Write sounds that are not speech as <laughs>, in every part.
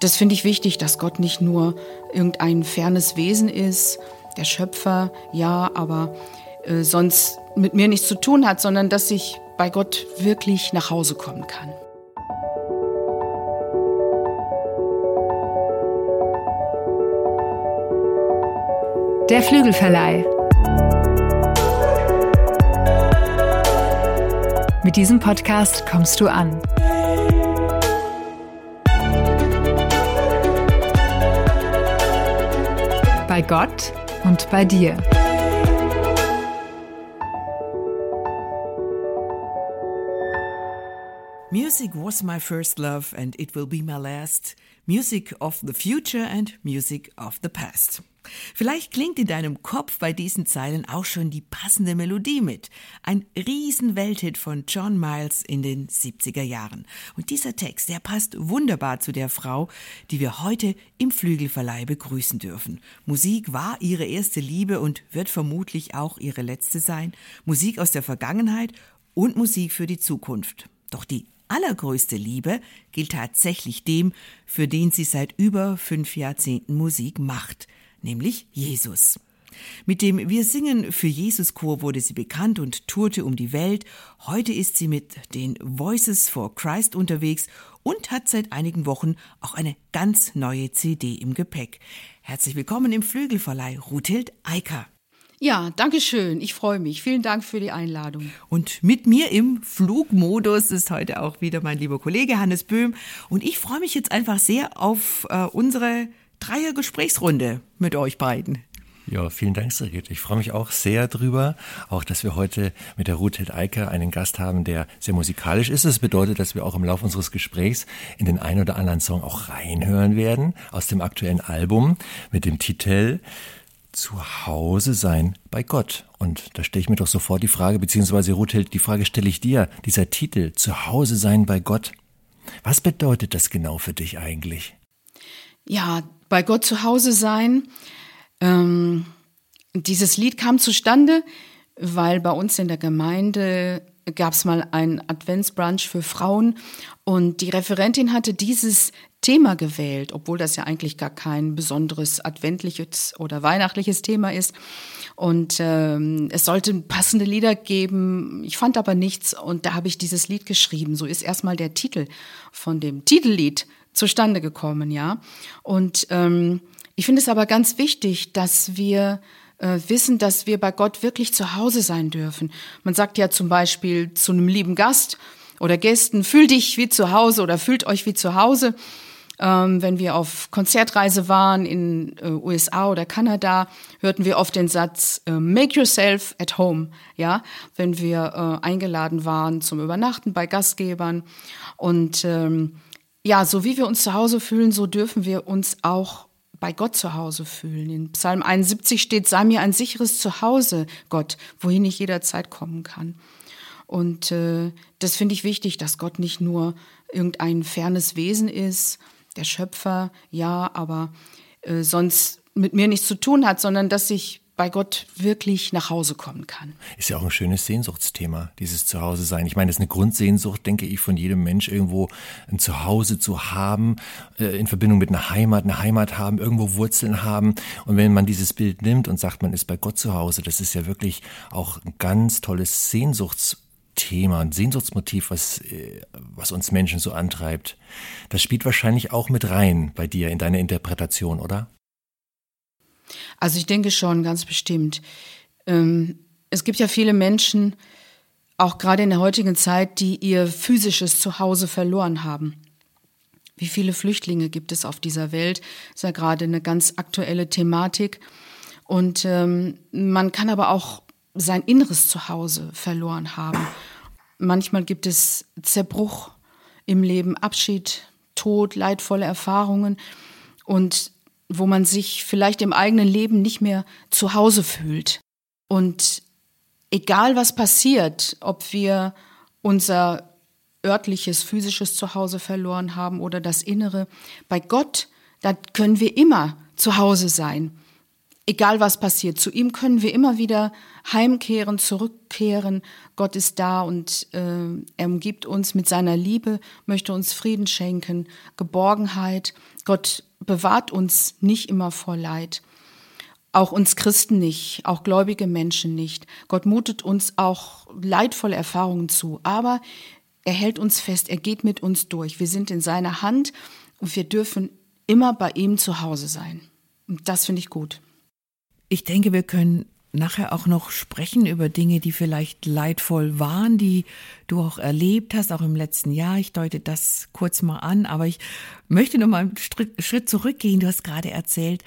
Das finde ich wichtig, dass Gott nicht nur irgendein fernes Wesen ist, der Schöpfer, ja, aber äh, sonst mit mir nichts zu tun hat, sondern dass ich bei Gott wirklich nach Hause kommen kann. Der Flügelverleih. Mit diesem Podcast kommst du an. Bei Gott und bei dir. Music was my first love and it will be my last. Music of the future and music of the past. Vielleicht klingt in deinem Kopf bei diesen Zeilen auch schon die passende Melodie mit. Ein Riesenwelthit von John Miles in den 70er Jahren. Und dieser Text, der passt wunderbar zu der Frau, die wir heute im Flügelverleih begrüßen dürfen. Musik war ihre erste Liebe und wird vermutlich auch ihre letzte sein. Musik aus der Vergangenheit und Musik für die Zukunft. Doch die allergrößte Liebe gilt tatsächlich dem, für den sie seit über fünf Jahrzehnten Musik macht nämlich Jesus. Mit dem Wir singen für Jesus Chor wurde sie bekannt und tourte um die Welt. Heute ist sie mit den Voices for Christ unterwegs und hat seit einigen Wochen auch eine ganz neue CD im Gepäck. Herzlich willkommen im Flügelverleih Ruthild Eicker. Ja, danke schön. Ich freue mich. Vielen Dank für die Einladung. Und mit mir im Flugmodus ist heute auch wieder mein lieber Kollege Hannes Böhm. Und ich freue mich jetzt einfach sehr auf äh, unsere Dreier Gesprächsrunde mit euch beiden. Ja, vielen Dank, Sigrid. Ich freue mich auch sehr drüber, auch dass wir heute mit der Ruth Eiker einen Gast haben, der sehr musikalisch ist. Das bedeutet, dass wir auch im Laufe unseres Gesprächs in den ein oder anderen Song auch reinhören werden aus dem aktuellen Album mit dem Titel Zu Hause sein bei Gott. Und da stelle ich mir doch sofort die Frage, beziehungsweise Ruth die Frage stelle ich dir, dieser Titel Zu Hause sein bei Gott. Was bedeutet das genau für dich eigentlich? Ja, bei Gott zu Hause sein. Ähm, dieses Lied kam zustande, weil bei uns in der Gemeinde gab es mal einen Adventsbrunch für Frauen und die Referentin hatte dieses Thema gewählt, obwohl das ja eigentlich gar kein besonderes adventliches oder weihnachtliches Thema ist. Und ähm, es sollte passende Lieder geben. Ich fand aber nichts und da habe ich dieses Lied geschrieben. So ist erstmal der Titel von dem Titellied zustande gekommen, ja. Und ähm, ich finde es aber ganz wichtig, dass wir äh, wissen, dass wir bei Gott wirklich zu Hause sein dürfen. Man sagt ja zum Beispiel zu einem lieben Gast oder Gästen, fühl dich wie zu Hause oder fühlt euch wie zu Hause. Ähm, wenn wir auf Konzertreise waren in äh, USA oder Kanada, hörten wir oft den Satz äh, Make yourself at home. Ja, wenn wir äh, eingeladen waren zum Übernachten bei Gastgebern und ähm, ja, so wie wir uns zu Hause fühlen, so dürfen wir uns auch bei Gott zu Hause fühlen. In Psalm 71 steht, sei mir ein sicheres Zuhause, Gott, wohin ich jederzeit kommen kann. Und äh, das finde ich wichtig, dass Gott nicht nur irgendein fernes Wesen ist, der Schöpfer, ja, aber äh, sonst mit mir nichts zu tun hat, sondern dass ich bei Gott wirklich nach Hause kommen kann. Ist ja auch ein schönes Sehnsuchtsthema, dieses Zuhause sein. Ich meine, das ist eine Grundsehnsucht, denke ich, von jedem Mensch, irgendwo ein Zuhause zu haben, äh, in Verbindung mit einer Heimat, eine Heimat haben, irgendwo Wurzeln haben. Und wenn man dieses Bild nimmt und sagt, man ist bei Gott zu Hause, das ist ja wirklich auch ein ganz tolles Sehnsuchtsthema, ein Sehnsuchtsmotiv, was, äh, was uns Menschen so antreibt. Das spielt wahrscheinlich auch mit rein bei dir in deiner Interpretation, oder? Also ich denke schon, ganz bestimmt. Ähm, es gibt ja viele Menschen, auch gerade in der heutigen Zeit, die ihr physisches Zuhause verloren haben. Wie viele Flüchtlinge gibt es auf dieser Welt? Das ist ja gerade eine ganz aktuelle Thematik. Und ähm, man kann aber auch sein inneres Zuhause verloren haben. Manchmal gibt es Zerbruch im Leben, Abschied, Tod, leidvolle Erfahrungen. Und wo man sich vielleicht im eigenen Leben nicht mehr zu Hause fühlt. Und egal was passiert, ob wir unser örtliches, physisches Zuhause verloren haben oder das Innere, bei Gott, da können wir immer zu Hause sein. egal was passiert, zu ihm können wir immer wieder heimkehren, zurückkehren. Gott ist da und äh, er umgibt uns mit seiner Liebe, möchte uns Frieden schenken, Geborgenheit. Gott bewahrt uns nicht immer vor Leid. Auch uns Christen nicht, auch gläubige Menschen nicht. Gott mutet uns auch leidvolle Erfahrungen zu, aber er hält uns fest, er geht mit uns durch. Wir sind in seiner Hand und wir dürfen immer bei ihm zu Hause sein. Und das finde ich gut. Ich denke, wir können nachher auch noch sprechen über Dinge, die vielleicht leidvoll waren, die du auch erlebt hast, auch im letzten Jahr. Ich deute das kurz mal an, aber ich möchte noch mal einen Schritt zurückgehen. Du hast gerade erzählt,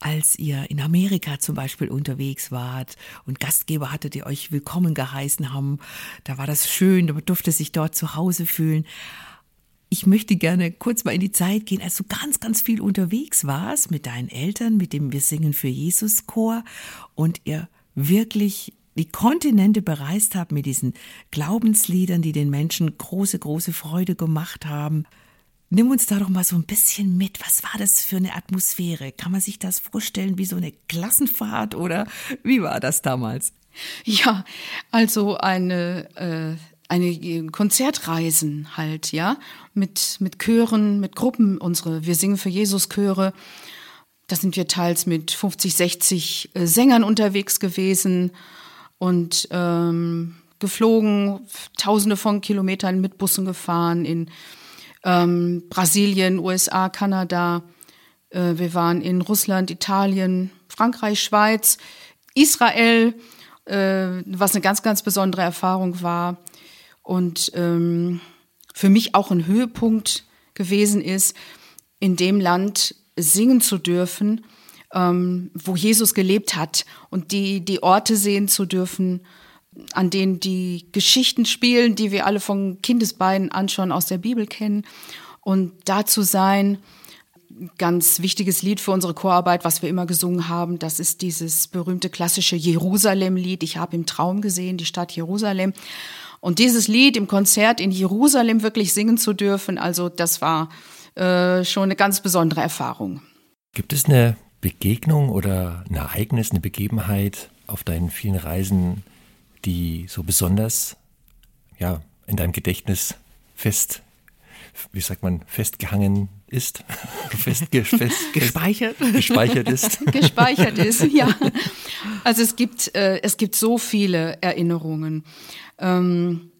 als ihr in Amerika zum Beispiel unterwegs wart und Gastgeber hattet, die euch willkommen geheißen haben, da war das schön, man durfte sich dort zu Hause fühlen. Ich möchte gerne kurz mal in die Zeit gehen, als du ganz, ganz viel unterwegs warst mit deinen Eltern, mit dem Wir singen für Jesus Chor und ihr wirklich die Kontinente bereist habt mit diesen Glaubensliedern, die den Menschen große, große Freude gemacht haben. Nimm uns da doch mal so ein bisschen mit. Was war das für eine Atmosphäre? Kann man sich das vorstellen wie so eine Klassenfahrt oder wie war das damals? Ja, also eine, äh, eine Konzertreisen halt, ja, mit, mit Chören, mit Gruppen, unsere Wir singen für Jesus Chöre. Da sind wir teils mit 50, 60 äh, Sängern unterwegs gewesen und ähm, geflogen, tausende von Kilometern mit Bussen gefahren in ähm, Brasilien, USA, Kanada. Äh, wir waren in Russland, Italien, Frankreich, Schweiz, Israel, äh, was eine ganz, ganz besondere Erfahrung war. Und ähm, für mich auch ein Höhepunkt gewesen ist, in dem Land singen zu dürfen, ähm, wo Jesus gelebt hat und die, die Orte sehen zu dürfen, an denen die Geschichten spielen, die wir alle von Kindesbeinen an schon aus der Bibel kennen. Und da zu sein, ganz wichtiges Lied für unsere Chorarbeit, was wir immer gesungen haben, das ist dieses berühmte klassische Jerusalem-Lied. Ich habe im Traum gesehen, die Stadt Jerusalem. Und dieses Lied im Konzert in Jerusalem wirklich singen zu dürfen, also das war äh, schon eine ganz besondere Erfahrung. Gibt es eine Begegnung oder ein Ereignis, eine Begebenheit auf deinen vielen Reisen, die so besonders ja, in deinem Gedächtnis fest, wie sagt man, festgehangen ist, <laughs> fest, fest, gespeichert, gespeichert ist. gespeichert ist, ja. Also es gibt, äh, es gibt so viele Erinnerungen. Ähm,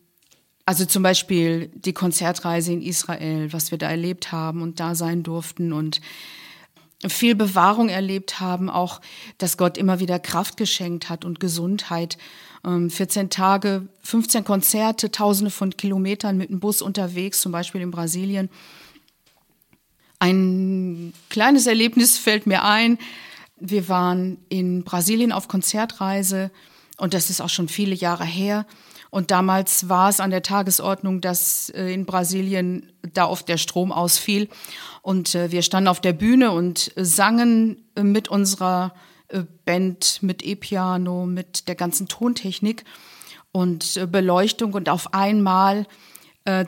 also zum Beispiel die Konzertreise in Israel, was wir da erlebt haben und da sein durften und viel Bewahrung erlebt haben, auch, dass Gott immer wieder Kraft geschenkt hat und Gesundheit 14 ähm, Tage, 15 Konzerte, tausende von Kilometern mit dem Bus unterwegs, zum Beispiel in Brasilien. Ein kleines Erlebnis fällt mir ein. Wir waren in Brasilien auf Konzertreise und das ist auch schon viele Jahre her. Und damals war es an der Tagesordnung, dass äh, in Brasilien da oft der Strom ausfiel. Und äh, wir standen auf der Bühne und sangen mit unserer äh, Band mit E-Piano, mit der ganzen Tontechnik und Beleuchtung und auf einmal,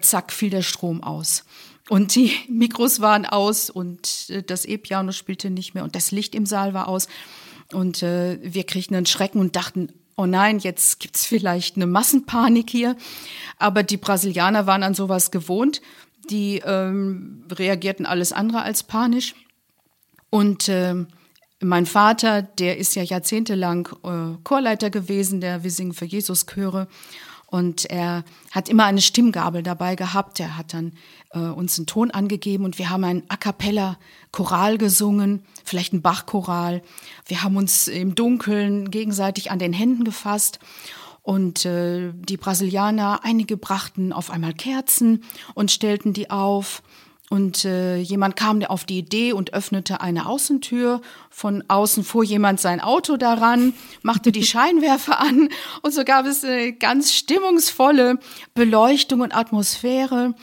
zack, fiel der Strom aus. Und die Mikros waren aus und äh, das E-Piano spielte nicht mehr und das Licht im Saal war aus. Und äh, wir kriegten einen Schrecken und dachten, oh nein, jetzt gibt's vielleicht eine Massenpanik hier. Aber die Brasilianer waren an sowas gewohnt. Die ähm, reagierten alles andere als panisch. Und ähm, mein Vater, der ist ja jahrzehntelang äh, Chorleiter gewesen, der Wir singen für Jesus Chöre. Und er hat immer eine Stimmgabel dabei gehabt. Er hat dann äh, uns einen Ton angegeben und wir haben ein A cappella Choral gesungen, vielleicht ein Bachchoral. Wir haben uns im Dunkeln gegenseitig an den Händen gefasst. Und äh, die Brasilianer, einige brachten auf einmal Kerzen und stellten die auf. Und äh, jemand kam auf die Idee und öffnete eine Außentür. Von außen fuhr jemand sein Auto daran, machte die <laughs> Scheinwerfer an und so gab es eine ganz stimmungsvolle Beleuchtung und Atmosphäre.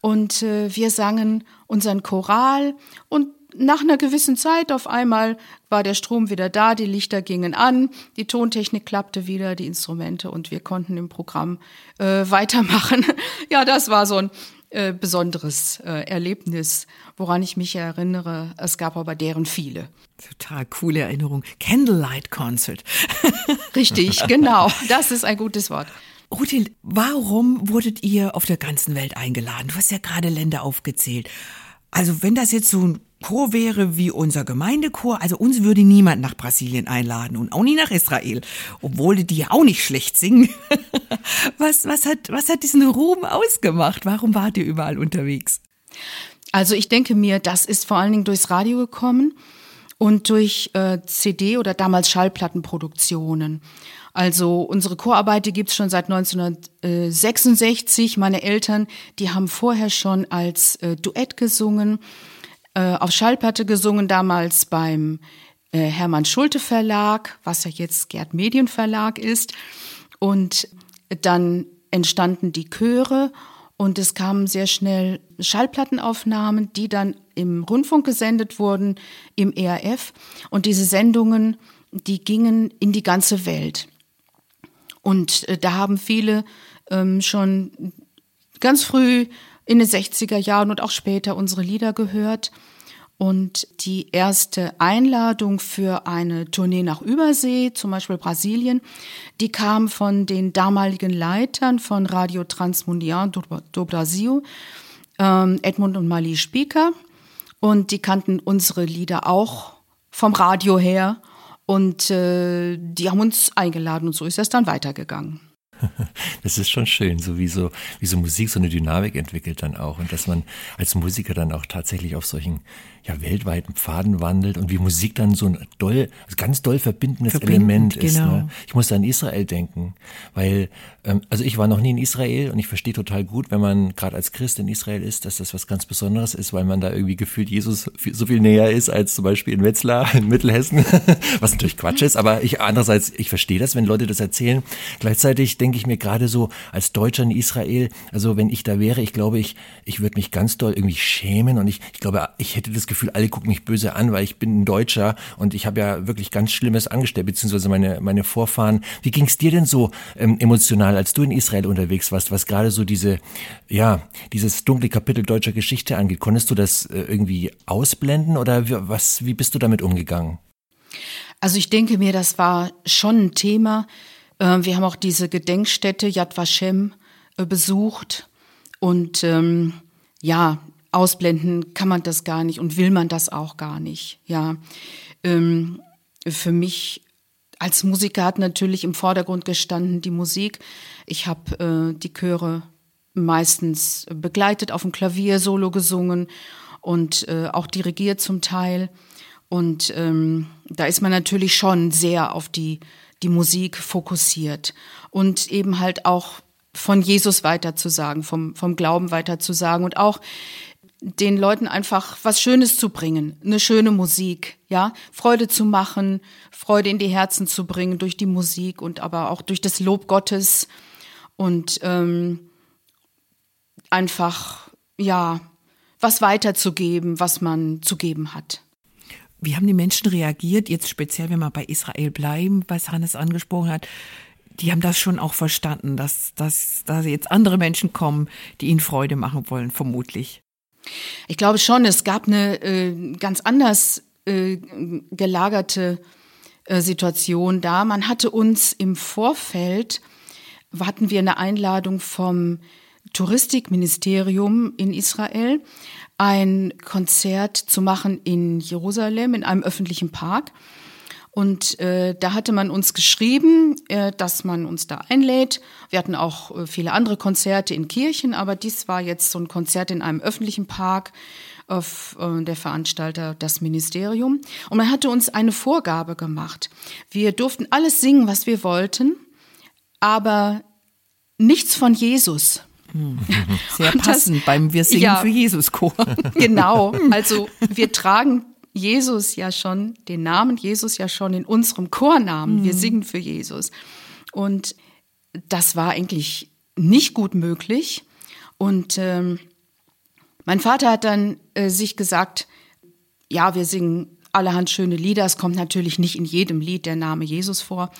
Und äh, wir sangen unseren Choral und nach einer gewissen Zeit auf einmal war der Strom wieder da, die Lichter gingen an, die Tontechnik klappte wieder, die Instrumente und wir konnten im Programm äh, weitermachen. <laughs> ja, das war so ein äh, besonderes äh, Erlebnis, woran ich mich erinnere. Es gab aber deren viele. Total coole Erinnerung. Candlelight Concert. <laughs> Richtig, genau. Das ist ein gutes Wort. Ruthil, warum wurdet ihr auf der ganzen Welt eingeladen? Du hast ja gerade Länder aufgezählt. Also wenn das jetzt so ein Chor wäre wie unser Gemeindechor, also uns würde niemand nach Brasilien einladen und auch nie nach Israel, obwohl die ja auch nicht schlecht singen. <laughs> was, was, hat, was hat diesen Ruhm ausgemacht? Warum wart ihr überall unterwegs? Also ich denke mir, das ist vor allen Dingen durchs Radio gekommen und durch äh, CD oder damals Schallplattenproduktionen. Also unsere Chorarbeit, die gibt's schon seit 1966. Meine Eltern, die haben vorher schon als äh, Duett gesungen, äh, auf Schallplatte gesungen, damals beim äh, Hermann Schulte Verlag, was ja jetzt Gerd Medienverlag ist. Und dann entstanden die Chöre und es kamen sehr schnell Schallplattenaufnahmen, die dann im Rundfunk gesendet wurden, im ERF. Und diese Sendungen, die gingen in die ganze Welt. Und äh, da haben viele ähm, schon ganz früh in den 60er Jahren und auch später unsere Lieder gehört. Und die erste Einladung für eine Tournee nach Übersee, zum Beispiel Brasilien, die kam von den damaligen Leitern von Radio Transmundial do Brasil, ähm, Edmund und Mali Spieker. Und die kannten unsere Lieder auch vom Radio her. Und äh, die haben uns eingeladen und so ist es dann weitergegangen. <laughs> Das ist schon schön, so wie so, wie so Musik so eine Dynamik entwickelt dann auch und dass man als Musiker dann auch tatsächlich auf solchen ja, weltweiten Pfaden wandelt und wie Musik dann so ein doll, also ganz doll verbindendes Verbindend, Element ist. Genau. Ne? Ich muss an Israel denken, weil, ähm, also ich war noch nie in Israel und ich verstehe total gut, wenn man gerade als Christ in Israel ist, dass das was ganz Besonderes ist, weil man da irgendwie gefühlt Jesus so viel näher ist als zum Beispiel in Wetzlar <laughs> in Mittelhessen, was natürlich Quatsch ist, aber ich andererseits, ich verstehe das, wenn Leute das erzählen. Gleichzeitig denke ich mir gerade so als Deutscher in Israel, also wenn ich da wäre, ich glaube, ich, ich würde mich ganz doll irgendwie schämen und ich, ich glaube, ich hätte das Gefühl, Gefühl, alle gucken mich böse an, weil ich bin ein Deutscher und ich habe ja wirklich ganz Schlimmes angestellt, beziehungsweise meine, meine Vorfahren. Wie ging es dir denn so ähm, emotional, als du in Israel unterwegs warst, was gerade so diese, ja, dieses dunkle Kapitel deutscher Geschichte angeht? Konntest du das äh, irgendwie ausblenden oder wie, was, wie bist du damit umgegangen? Also ich denke mir, das war schon ein Thema. Äh, wir haben auch diese Gedenkstätte Yad Vashem äh, besucht und ähm, ja, ausblenden kann man das gar nicht und will man das auch gar nicht. Ja, ähm, für mich als Musiker hat natürlich im Vordergrund gestanden die Musik. Ich habe äh, die Chöre meistens begleitet auf dem Klavier, Solo gesungen und äh, auch dirigiert zum Teil. Und ähm, da ist man natürlich schon sehr auf die, die Musik fokussiert und eben halt auch von Jesus weiterzusagen, vom, vom Glauben weiterzusagen und auch den Leuten einfach was Schönes zu bringen, eine schöne Musik, ja, Freude zu machen, Freude in die Herzen zu bringen durch die Musik und aber auch durch das Lob Gottes und ähm, einfach ja was weiterzugeben, was man zu geben hat. Wie haben die Menschen reagiert, jetzt speziell, wenn wir bei Israel bleiben, was Hannes angesprochen hat? Die haben das schon auch verstanden, dass, dass, dass jetzt andere Menschen kommen, die ihnen Freude machen wollen, vermutlich. Ich glaube schon, es gab eine äh, ganz anders äh, gelagerte äh, Situation da. Man hatte uns im Vorfeld, hatten wir eine Einladung vom Touristikministerium in Israel, ein Konzert zu machen in Jerusalem in einem öffentlichen Park. Und äh, da hatte man uns geschrieben, äh, dass man uns da einlädt. Wir hatten auch äh, viele andere Konzerte in Kirchen, aber dies war jetzt so ein Konzert in einem öffentlichen Park auf äh, der Veranstalter das Ministerium. Und man hatte uns eine Vorgabe gemacht. Wir durften alles singen, was wir wollten, aber nichts von Jesus. Hm. Sehr <laughs> passend das, beim Wir singen ja, für Jesus Chor. <laughs> Genau, <laughs> also wir tragen Jesus ja schon, den Namen Jesus ja schon in unserem Chornamen. Mhm. Wir singen für Jesus. Und das war eigentlich nicht gut möglich. Und ähm, mein Vater hat dann äh, sich gesagt, ja, wir singen allerhand schöne Lieder. Es kommt natürlich nicht in jedem Lied der Name Jesus vor,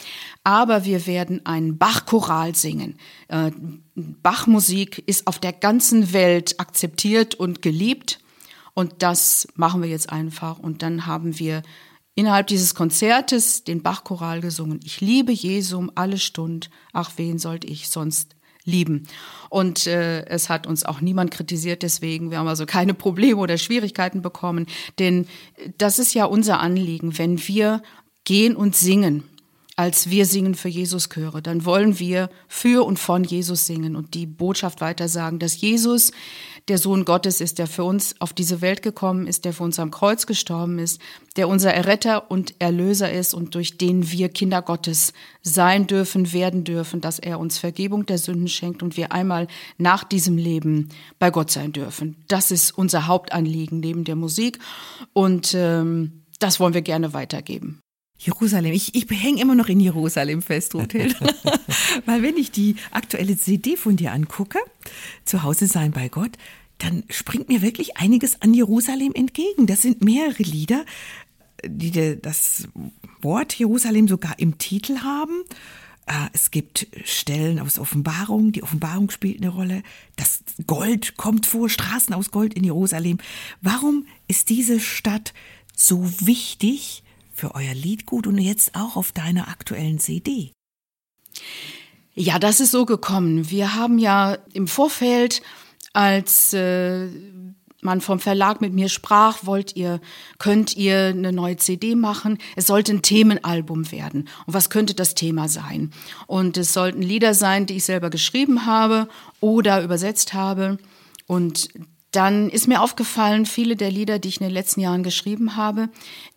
aber wir werden einen Bach-Choral singen. Äh, Bachmusik ist auf der ganzen Welt akzeptiert und geliebt und das machen wir jetzt einfach und dann haben wir innerhalb dieses Konzertes den Bach-Choral gesungen. Ich liebe Jesum alle Stund, ach wen sollte ich sonst lieben. Und äh, es hat uns auch niemand kritisiert, deswegen wir haben also keine Probleme oder Schwierigkeiten bekommen, denn das ist ja unser Anliegen, wenn wir gehen und singen als wir singen für Jesus Chöre, dann wollen wir für und von Jesus singen und die Botschaft weitersagen, dass Jesus der Sohn Gottes ist, der für uns auf diese Welt gekommen ist, der für uns am Kreuz gestorben ist, der unser Erretter und Erlöser ist und durch den wir Kinder Gottes sein dürfen, werden dürfen, dass er uns Vergebung der Sünden schenkt und wir einmal nach diesem Leben bei Gott sein dürfen. Das ist unser Hauptanliegen neben der Musik und ähm, das wollen wir gerne weitergeben. Jerusalem. Ich, ich hänge immer noch in Jerusalem fest, Hotel. <laughs> Weil wenn ich die aktuelle CD von dir angucke, zu Hause sein bei Gott, dann springt mir wirklich einiges an Jerusalem entgegen. Das sind mehrere Lieder, die das Wort Jerusalem sogar im Titel haben. Äh, es gibt Stellen aus Offenbarung, die Offenbarung spielt eine Rolle. Das Gold kommt vor, Straßen aus Gold in Jerusalem. Warum ist diese Stadt so wichtig für euer Liedgut und jetzt auch auf deiner aktuellen CD? Ja, das ist so gekommen. Wir haben ja im Vorfeld, als äh, man vom Verlag mit mir sprach, wollt ihr, könnt ihr eine neue CD machen? Es sollte ein Themenalbum werden. Und was könnte das Thema sein? Und es sollten Lieder sein, die ich selber geschrieben habe oder übersetzt habe. Und dann ist mir aufgefallen, viele der Lieder, die ich in den letzten Jahren geschrieben habe,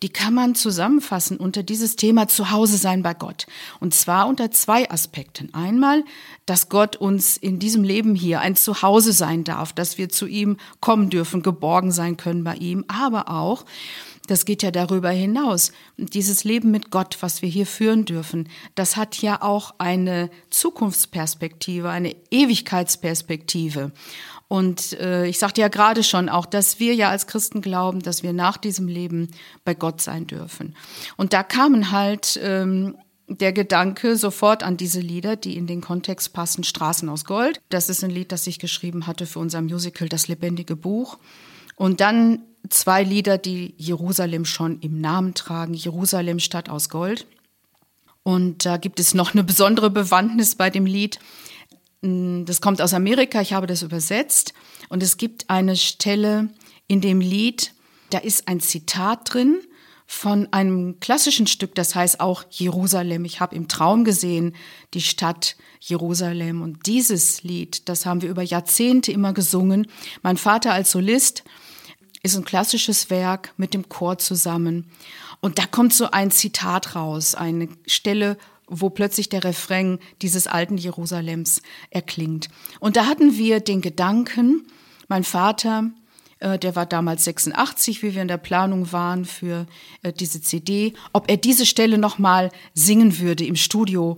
die kann man zusammenfassen unter dieses Thema Zuhause sein bei Gott. Und zwar unter zwei Aspekten. Einmal, dass Gott uns in diesem Leben hier ein Zuhause sein darf, dass wir zu ihm kommen dürfen, geborgen sein können bei ihm, aber auch, das geht ja darüber hinaus. Dieses Leben mit Gott, was wir hier führen dürfen, das hat ja auch eine Zukunftsperspektive, eine Ewigkeitsperspektive. Und äh, ich sagte ja gerade schon auch, dass wir ja als Christen glauben, dass wir nach diesem Leben bei Gott sein dürfen. Und da kamen halt ähm, der Gedanke sofort an diese Lieder, die in den Kontext passen, Straßen aus Gold. Das ist ein Lied, das ich geschrieben hatte für unser Musical Das lebendige Buch. Und dann zwei Lieder, die Jerusalem schon im Namen tragen, Jerusalem Stadt aus Gold. Und da gibt es noch eine besondere Bewandtnis bei dem Lied. Mm, das kommt aus Amerika, ich habe das übersetzt. Und es gibt eine Stelle in dem Lied, da ist ein Zitat drin von einem klassischen Stück, das heißt auch Jerusalem. Ich habe im Traum gesehen die Stadt Jerusalem. Und dieses Lied, das haben wir über Jahrzehnte immer gesungen. Mein Vater als Solist ist ein klassisches Werk mit dem Chor zusammen. Und da kommt so ein Zitat raus, eine Stelle, wo plötzlich der Refrain dieses alten Jerusalems erklingt. Und da hatten wir den Gedanken, mein Vater, äh, der war damals 86, wie wir in der Planung waren für äh, diese CD, ob er diese Stelle nochmal singen würde im Studio.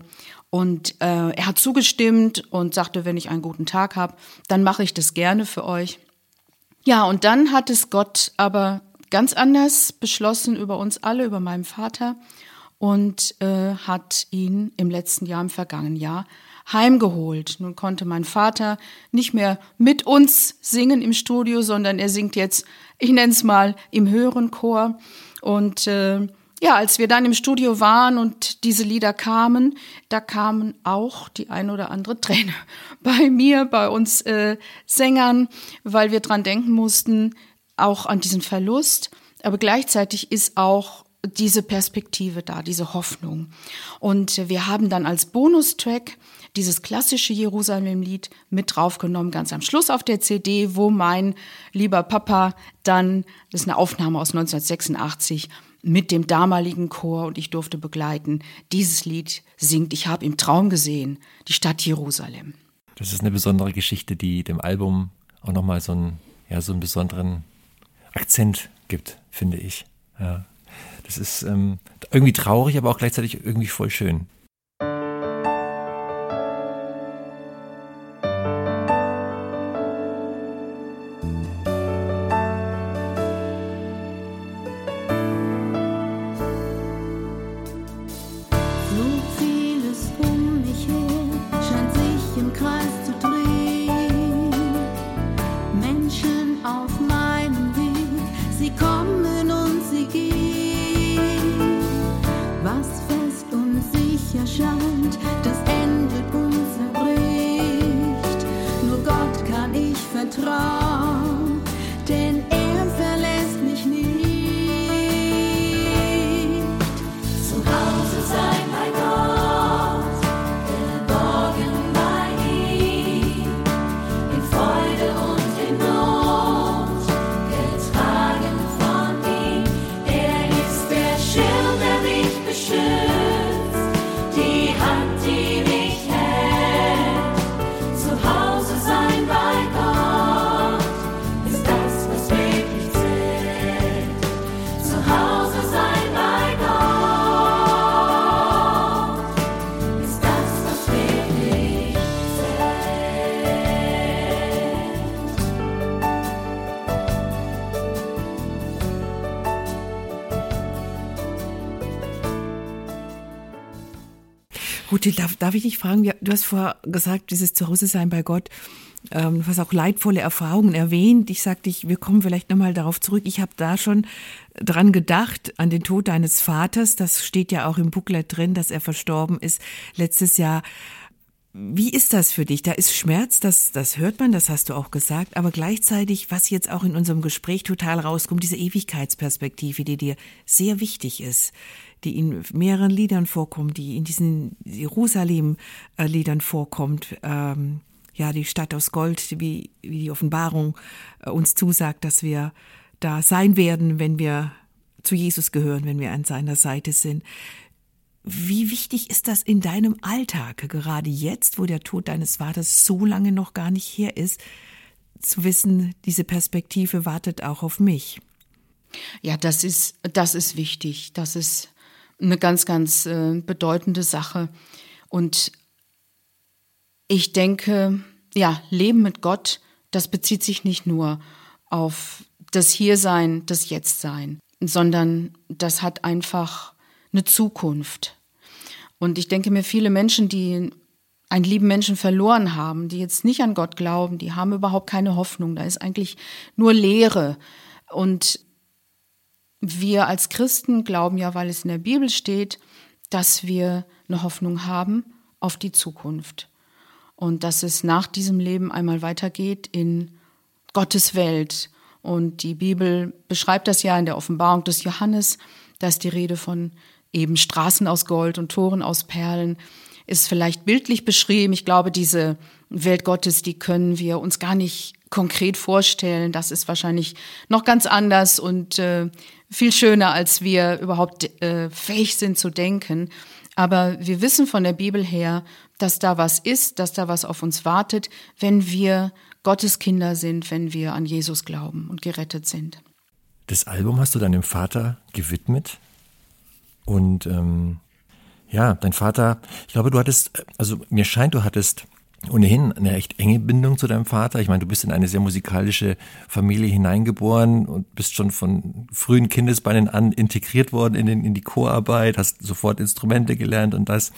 Und äh, er hat zugestimmt und sagte, wenn ich einen guten Tag habe, dann mache ich das gerne für euch. Ja, und dann hat es Gott aber ganz anders beschlossen über uns alle, über meinen Vater und äh, hat ihn im letzten Jahr, im vergangenen Jahr, heimgeholt. Nun konnte mein Vater nicht mehr mit uns singen im Studio, sondern er singt jetzt, ich nenne es mal, im höheren Chor. Und äh, ja, als wir dann im Studio waren und diese Lieder kamen, da kamen auch die ein oder andere Träne <laughs> bei mir, bei uns äh, Sängern, weil wir dran denken mussten, auch an diesen Verlust. Aber gleichzeitig ist auch diese Perspektive da, diese Hoffnung. Und wir haben dann als Bonustrack dieses klassische Jerusalem-Lied mit draufgenommen, ganz am Schluss auf der CD, wo mein lieber Papa dann, das ist eine Aufnahme aus 1986, mit dem damaligen Chor und ich durfte begleiten, dieses Lied singt, ich habe im Traum gesehen, die Stadt Jerusalem. Das ist eine besondere Geschichte, die dem Album auch nochmal so einen, ja, so einen besonderen Akzent gibt, finde ich. Ja. Das ist ähm, irgendwie traurig, aber auch gleichzeitig irgendwie voll schön. Ruth, darf, darf ich dich fragen, du hast vorher gesagt, dieses Zuhause-Sein bei Gott, ähm, du hast auch leidvolle Erfahrungen erwähnt. Ich sagte, ich, wir kommen vielleicht nochmal darauf zurück. Ich habe da schon dran gedacht, an den Tod deines Vaters. Das steht ja auch im Booklet drin, dass er verstorben ist letztes Jahr. Wie ist das für dich? Da ist Schmerz, das, das hört man, das hast du auch gesagt, aber gleichzeitig, was jetzt auch in unserem Gespräch total rauskommt, diese Ewigkeitsperspektive, die dir sehr wichtig ist, die in mehreren Liedern vorkommt, die in diesen Jerusalem-Liedern vorkommt, ähm, ja, die Stadt aus Gold, wie, wie die Offenbarung äh, uns zusagt, dass wir da sein werden, wenn wir zu Jesus gehören, wenn wir an seiner Seite sind. Wie wichtig ist das in deinem Alltag, gerade jetzt, wo der Tod deines Vaters so lange noch gar nicht her ist, zu wissen, diese Perspektive wartet auch auf mich? Ja, das ist, das ist wichtig. Das ist eine ganz, ganz äh, bedeutende Sache. Und ich denke, ja, Leben mit Gott, das bezieht sich nicht nur auf das Hiersein, das Jetztsein, sondern das hat einfach eine Zukunft. Und ich denke mir, viele Menschen, die einen lieben Menschen verloren haben, die jetzt nicht an Gott glauben, die haben überhaupt keine Hoffnung. Da ist eigentlich nur Leere. Und wir als Christen glauben ja, weil es in der Bibel steht, dass wir eine Hoffnung haben auf die Zukunft. Und dass es nach diesem Leben einmal weitergeht in Gottes Welt. Und die Bibel beschreibt das ja in der Offenbarung des Johannes. Da ist die Rede von eben Straßen aus Gold und Toren aus Perlen, ist vielleicht bildlich beschrieben. Ich glaube, diese Welt Gottes, die können wir uns gar nicht konkret vorstellen. Das ist wahrscheinlich noch ganz anders und äh, viel schöner, als wir überhaupt äh, fähig sind zu denken. Aber wir wissen von der Bibel her, dass da was ist, dass da was auf uns wartet, wenn wir Gottes Kinder sind, wenn wir an Jesus glauben und gerettet sind. Das Album hast du deinem Vater gewidmet? Und ähm, ja, dein Vater, ich glaube, du hattest, also mir scheint, du hattest ohnehin eine echt enge Bindung zu deinem Vater. Ich meine, du bist in eine sehr musikalische Familie hineingeboren und bist schon von frühen Kindesbeinen an integriert worden in, den, in die Chorarbeit, hast sofort Instrumente gelernt und das.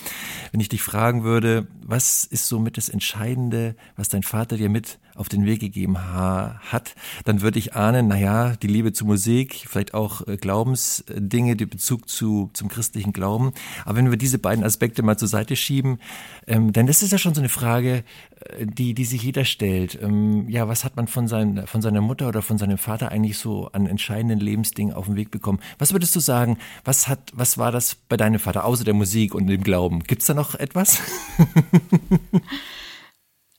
Wenn ich dich fragen würde, was ist so mit das Entscheidende, was dein Vater dir mit auf den Weg gegeben hat, dann würde ich ahnen, naja, die Liebe zur Musik, vielleicht auch äh, Glaubensdinge, die Bezug zu, zum christlichen Glauben. Aber wenn wir diese beiden Aspekte mal zur Seite schieben, ähm, das ist ja schon so eine Frage, äh, die, die sich jeder stellt. Ähm, ja, was hat man von, sein, von seiner Mutter oder von seinem Vater eigentlich so an entscheidenden Lebensdingen auf den Weg bekommen? Was würdest du sagen, was hat, was war das bei deinem Vater, außer der Musik und dem Glauben? Gibt's da noch etwas? <laughs>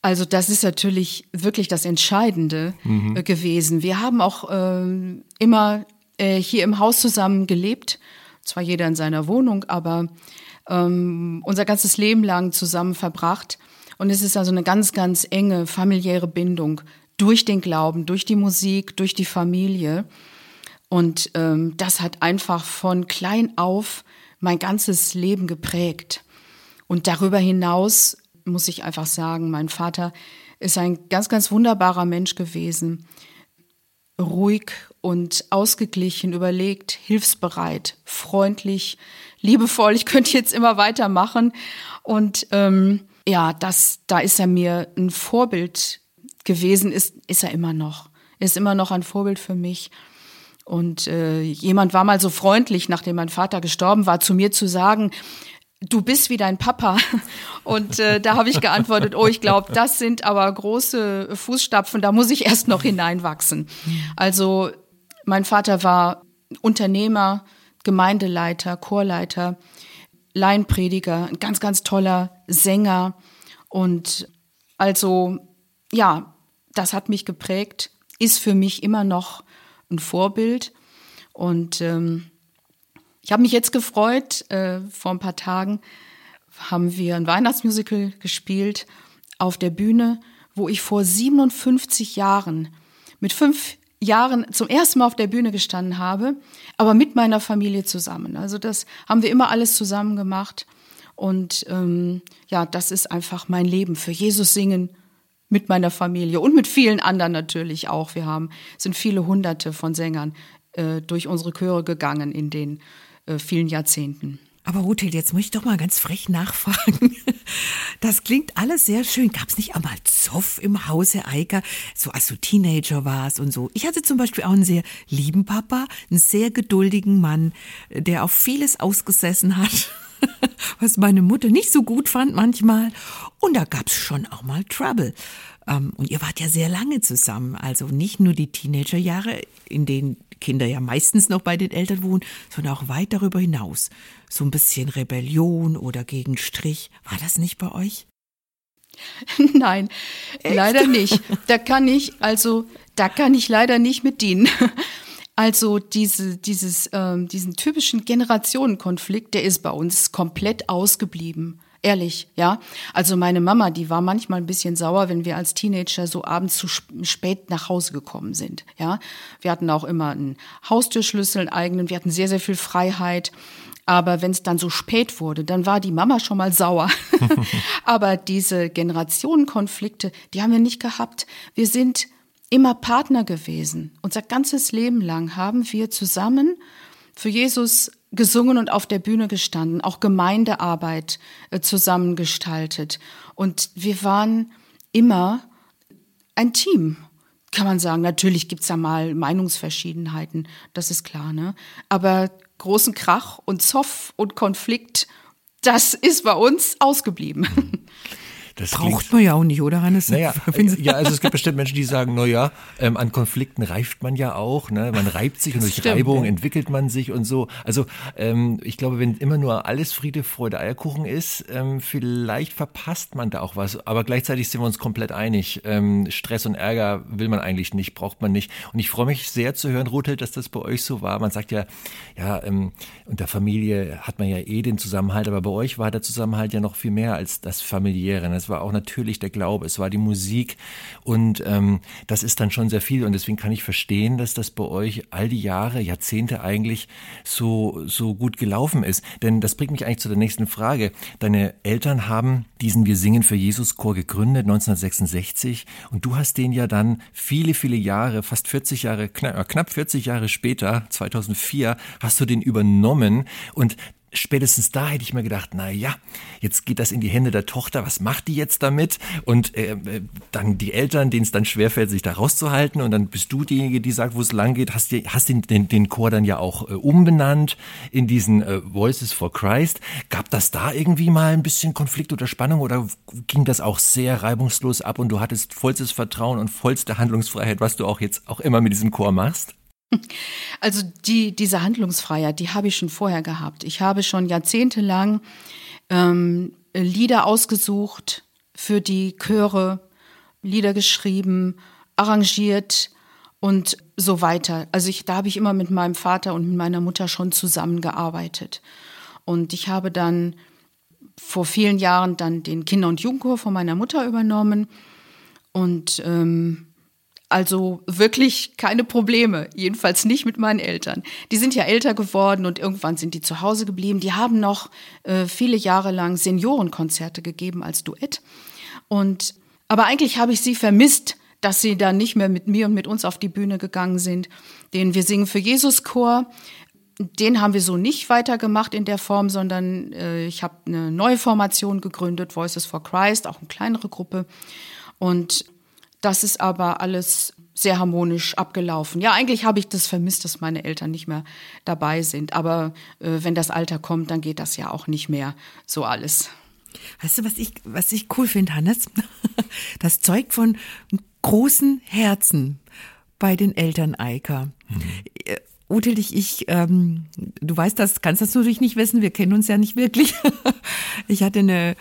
Also das ist natürlich wirklich das Entscheidende mhm. Äh, gewesen. Wir haben auch ähm, immer äh, hier im Haus zusammen gelebt, zwar jeder in seiner Wohnung, aber ähm, unser ganzes Leben lang zusammen verbracht. Und es ist also eine ganz, ganz enge familiäre Bindung durch den Glauben, durch die Musik, durch die Familie. Und ähm, das hat einfach von klein auf mein ganzes Leben geprägt. Und darüber hinaus muss ich einfach sagen, mein Vater ist ein ganz, ganz wunderbarer Mensch gewesen. Ruhig und ausgeglichen, überlegt, hilfsbereit, freundlich, liebevoll. Ich könnte jetzt immer weitermachen. Und ähm, ja, das, da ist er mir ein Vorbild gewesen, ist, ist er immer noch. Er ist immer noch ein Vorbild für mich. Und äh, jemand war mal so freundlich, nachdem mein Vater gestorben war, zu mir zu sagen, du bist wie dein Papa. <laughs> Und äh, da habe ich geantwortet, oh, ich glaube, das sind aber große Fußstapfen, da muss ich erst noch hineinwachsen. Also mein Vater war Unternehmer, Gemeindeleiter, Chorleiter, Laienprediger, ein ganz, ganz toller Sänger. Und also, ja, das hat mich geprägt, ist für mich immer noch ein Vorbild. Und ähm, ich habe mich jetzt gefreut, äh, vor ein paar Tagen haben wir ein Weihnachtsmusical gespielt auf der Bühne, wo ich vor 57 Jahren mit fünf Jahren zum ersten Mal auf der Bühne gestanden habe, aber mit meiner Familie zusammen. Also das haben wir immer alles zusammen gemacht. Und ähm, ja, das ist einfach mein Leben für Jesus singen mit meiner Familie und mit vielen anderen natürlich auch. Wir haben sind viele Hunderte von Sängern äh, durch unsere Chöre gegangen in den äh, vielen Jahrzehnten. Aber Ruthel, jetzt muss ich doch mal ganz frech nachfragen. <laughs> Das klingt alles sehr schön. Gab es nicht einmal Zoff im Hause Eiker, so als du Teenager warst und so? Ich hatte zum Beispiel auch einen sehr lieben Papa, einen sehr geduldigen Mann, der auf vieles ausgesessen hat, <laughs> was meine Mutter nicht so gut fand manchmal. Und da gab es schon auch mal Trouble. Ähm, und ihr wart ja sehr lange zusammen, also nicht nur die Teenagerjahre, in denen Kinder ja meistens noch bei den Eltern wohnen, sondern auch weit darüber hinaus. So ein bisschen Rebellion oder Gegenstrich. War das nicht bei euch? <laughs> Nein, Echt? leider nicht. Da kann ich, also, da kann ich leider nicht mit dienen. <laughs> Also diese, dieses, ähm, diesen typischen Generationenkonflikt, der ist bei uns komplett ausgeblieben. Ehrlich, ja. Also meine Mama, die war manchmal ein bisschen sauer, wenn wir als Teenager so abends zu spät nach Hause gekommen sind, ja. Wir hatten auch immer einen Haustürschlüssel, einen eigenen, wir hatten sehr, sehr viel Freiheit. Aber wenn es dann so spät wurde, dann war die Mama schon mal sauer. <laughs> <laughs> Aber diese Generationenkonflikte, die haben wir nicht gehabt. Wir sind immer Partner gewesen. Unser ganzes Leben lang haben wir zusammen für Jesus gesungen und auf der Bühne gestanden, auch Gemeindearbeit äh, zusammengestaltet. Und wir waren immer ein Team, kann man sagen. Natürlich gibt's da mal Meinungsverschiedenheiten, das ist klar, ne? Aber großen Krach und Zoff und Konflikt, das ist bei uns ausgeblieben. <laughs> Das Braucht man ja auch nicht, oder Hannes? Naja, <laughs> ja, also es gibt bestimmt Menschen, die sagen, na ja, ähm, an Konflikten reift man ja auch, ne? man reibt sich und durch Stimmt, Reibung entwickelt man sich und so. Also ähm, ich glaube, wenn immer nur alles Friede, Freude, Eierkuchen ist, ähm, vielleicht verpasst man da auch was. Aber gleichzeitig sind wir uns komplett einig. Ähm, Stress und Ärger will man eigentlich nicht, braucht man nicht. Und ich freue mich sehr zu hören, Ruthel, dass das bei euch so war. Man sagt ja, ja, ähm, unter Familie hat man ja eh den Zusammenhalt, aber bei euch war der Zusammenhalt ja noch viel mehr als das familiäre. Das war auch natürlich der Glaube, es war die Musik und ähm, das ist dann schon sehr viel und deswegen kann ich verstehen, dass das bei euch all die Jahre, Jahrzehnte eigentlich so, so gut gelaufen ist. Denn das bringt mich eigentlich zu der nächsten Frage. Deine Eltern haben diesen Wir singen für Jesus Chor gegründet 1966 und du hast den ja dann viele, viele Jahre, fast 40 Jahre, knapp, knapp 40 Jahre später, 2004, hast du den übernommen und spätestens da hätte ich mir gedacht, na ja, jetzt geht das in die Hände der Tochter, was macht die jetzt damit? Und äh, äh dann die Eltern, denen es dann schwerfällt, sich da rauszuhalten und dann bist du diejenige, die sagt, wo es lang geht, hast, die, hast den, den, den Chor dann ja auch äh, umbenannt in diesen äh, Voices for Christ. Gab das da irgendwie mal ein bisschen Konflikt oder Spannung oder ging das auch sehr reibungslos ab und du hattest vollstes Vertrauen und vollste Handlungsfreiheit, was du auch jetzt auch immer mit diesem Chor machst? Also die, diese Handlungsfreiheit, die habe ich schon vorher gehabt. Ich habe schon jahrzehntelang ähm, Lieder ausgesucht für die Chöre, Lieder geschrieben, arrangiert und so weiter. Also ich, da habe ich immer mit meinem Vater und mit meiner Mutter schon zusammengearbeitet. Und ich habe dann vor vielen Jahren dann den Kinder- und Jugendchor von meiner Mutter übernommen und ähm, also wirklich keine Probleme, jedenfalls nicht mit meinen Eltern. Die sind ja älter geworden und irgendwann sind die zu Hause geblieben. Die haben noch äh, viele Jahre lang Seniorenkonzerte gegeben als Duett. Und aber eigentlich habe ich sie vermisst, dass sie dann nicht mehr mit mir und mit uns auf die Bühne gegangen sind. Den Wir singen für Jesus Chor, den haben wir so nicht weitergemacht in der Form, sondern äh, ich habe eine neue Formation gegründet, Voices for Christ, auch eine kleinere Gruppe. Und das ist aber alles sehr harmonisch abgelaufen. Ja, eigentlich habe ich das vermisst, dass meine Eltern nicht mehr dabei sind. Aber äh, wenn das Alter kommt, dann geht das ja auch nicht mehr so alles. Weißt du, was ich, was ich cool finde, Hannes? <laughs> Das zeugt von großen Herzen bei den Eltern Eika. Mhm. Äh, ich, ich ähm, du weißt das, kannst das natürlich nicht wissen, wir kennen uns ja nicht wirklich. <laughs> Ich hatte eine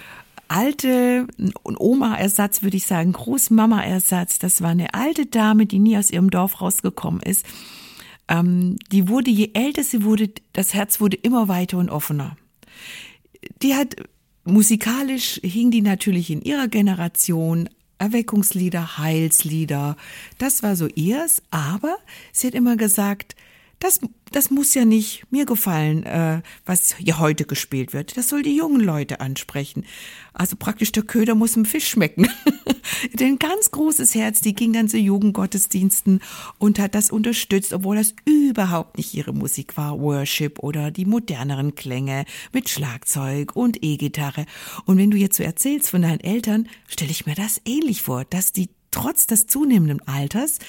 alte Oma-Ersatz, würde ich sagen, Großmama-Ersatz. Das war eine alte Dame, die nie aus ihrem Dorf rausgekommen ist. Ähm, die wurde, je älter sie wurde, das Herz wurde immer weiter und offener. Die hat musikalisch hing die natürlich in ihrer Generation Erweckungslieder, Heilslieder. Das war so ihrs, aber sie hat immer gesagt, das, das muss ja nicht mir gefallen, äh, was hier heute gespielt wird. Das soll die jungen Leute ansprechen. Also praktisch der Köder muss dem Fisch schmecken. <laughs> Denn ganz großes Herz, die ging dann zu Jugendgottesdiensten und hat das unterstützt, obwohl das überhaupt nicht ihre Musik war. Worship oder die moderneren Klänge mit Schlagzeug und E-Gitarre. Und wenn du jetzt so erzählst von deinen Eltern, stelle ich mir das ähnlich vor, dass die trotz des zunehmenden Alters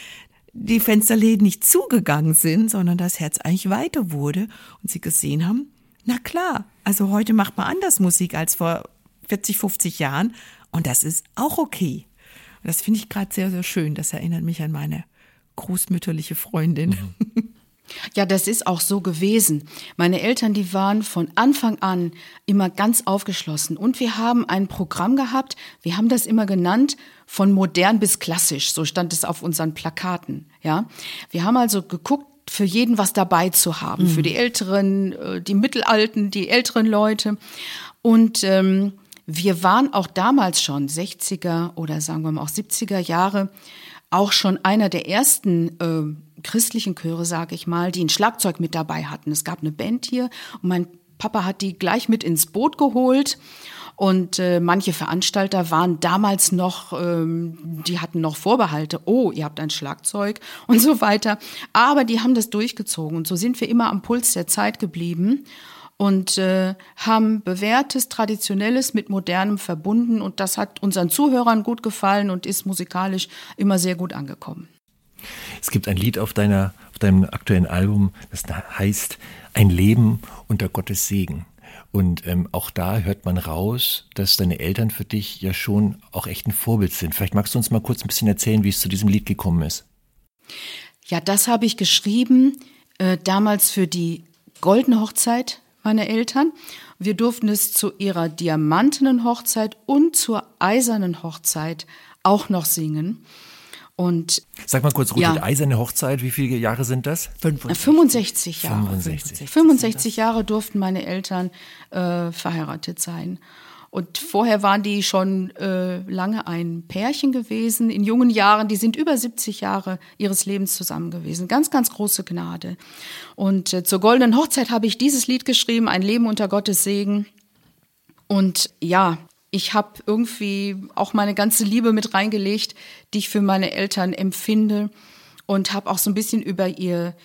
die Fensterläden nicht zugegangen sind, sondern das Herz eigentlich weiter wurde und sie gesehen haben, na klar, also heute macht man anders Musik als vor 40, 50 Jahren und das ist auch okay. Und das finde ich gerade sehr, sehr schön. Das erinnert mich an meine großmütterliche Freundin. Mhm. Ja, das ist auch so gewesen. Meine Eltern, die waren von Anfang an immer ganz aufgeschlossen. Und wir haben ein Programm gehabt, wir haben das immer genannt, von modern bis klassisch. So stand es auf unseren Plakaten. Ja, wir haben also geguckt, für jeden was dabei zu haben. Mhm. Für die Älteren, äh, die Mittelalten, die älteren Leute. Und ähm, wir waren auch damals schon 60er oder sagen wir mal auch 70er Jahre auch schon einer der ersten äh, christlichen Chöre, sage ich mal, die ein Schlagzeug mit dabei hatten. Es gab eine Band hier und mein Papa hat die gleich mit ins Boot geholt. Und äh, manche Veranstalter waren damals noch, ähm, die hatten noch Vorbehalte, oh, ihr habt ein Schlagzeug <laughs> und so weiter. Aber die haben das durchgezogen. Und so sind wir immer am Puls der Zeit geblieben und äh, haben bewährtes, traditionelles mit modernem verbunden. Und das hat unseren Zuhörern gut gefallen und ist musikalisch immer sehr gut angekommen. Es gibt ein Lied auf, deiner, auf deinem aktuellen Album, das heißt Ein Leben unter Gottes Segen. Und ähm, auch da hört man raus, dass deine Eltern für dich ja schon auch echt ein Vorbild sind. Vielleicht magst du uns mal kurz ein bisschen erzählen, wie es zu diesem Lied gekommen ist. Ja, das habe ich geschrieben äh, damals für die goldene Hochzeit meiner Eltern. Wir durften es zu ihrer diamantenen Hochzeit und zur eisernen Hochzeit auch noch singen. Und Sag mal kurz, Ruth, ja. eiserne Hochzeit, wie viele Jahre sind das? 65, 65 Jahre. 65, 65 Jahre durften meine Eltern äh, verheiratet sein. Und vorher waren die schon äh, lange ein Pärchen gewesen, in jungen Jahren, die sind über 70 Jahre ihres Lebens zusammen gewesen. Ganz, ganz große Gnade. Und äh, zur goldenen Hochzeit habe ich dieses Lied geschrieben, Ein Leben unter Gottes Segen. Und ja, ich habe irgendwie auch meine ganze Liebe mit reingelegt, die ich für meine Eltern empfinde und habe auch so ein bisschen über ihr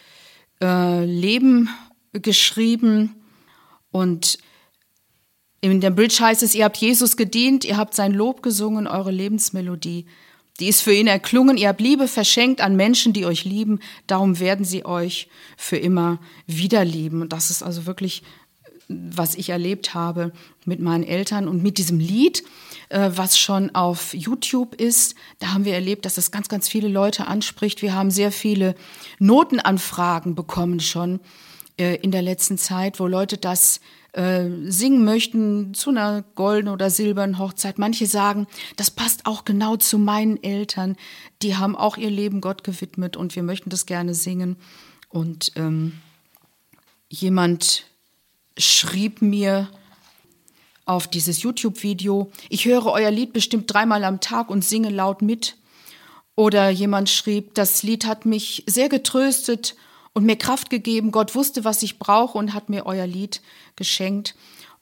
äh, Leben geschrieben und in der Bridge heißt es, ihr habt Jesus gedient, ihr habt sein Lob gesungen, eure Lebensmelodie. Die ist für ihn erklungen, ihr habt Liebe verschenkt an Menschen, die euch lieben, darum werden sie euch für immer wieder lieben. Und das ist also wirklich was ich erlebt habe mit meinen Eltern und mit diesem Lied, äh, was schon auf YouTube ist. Da haben wir erlebt, dass es ganz, ganz viele Leute anspricht. Wir haben sehr viele Notenanfragen bekommen schon äh, in der letzten Zeit, wo Leute das äh, singen möchten zu einer goldenen oder silbernen Hochzeit. Manche sagen, das passt auch genau zu meinen Eltern. Die haben auch ihr Leben Gott gewidmet und wir möchten das gerne singen. Und ähm, jemand schrieb mir auf dieses YouTube-Video, ich höre euer Lied bestimmt dreimal am Tag und singe laut mit. Oder jemand schrieb, das Lied hat mich sehr getröstet und mir Kraft gegeben. Gott wusste, was ich brauche und hat mir euer Lied geschenkt.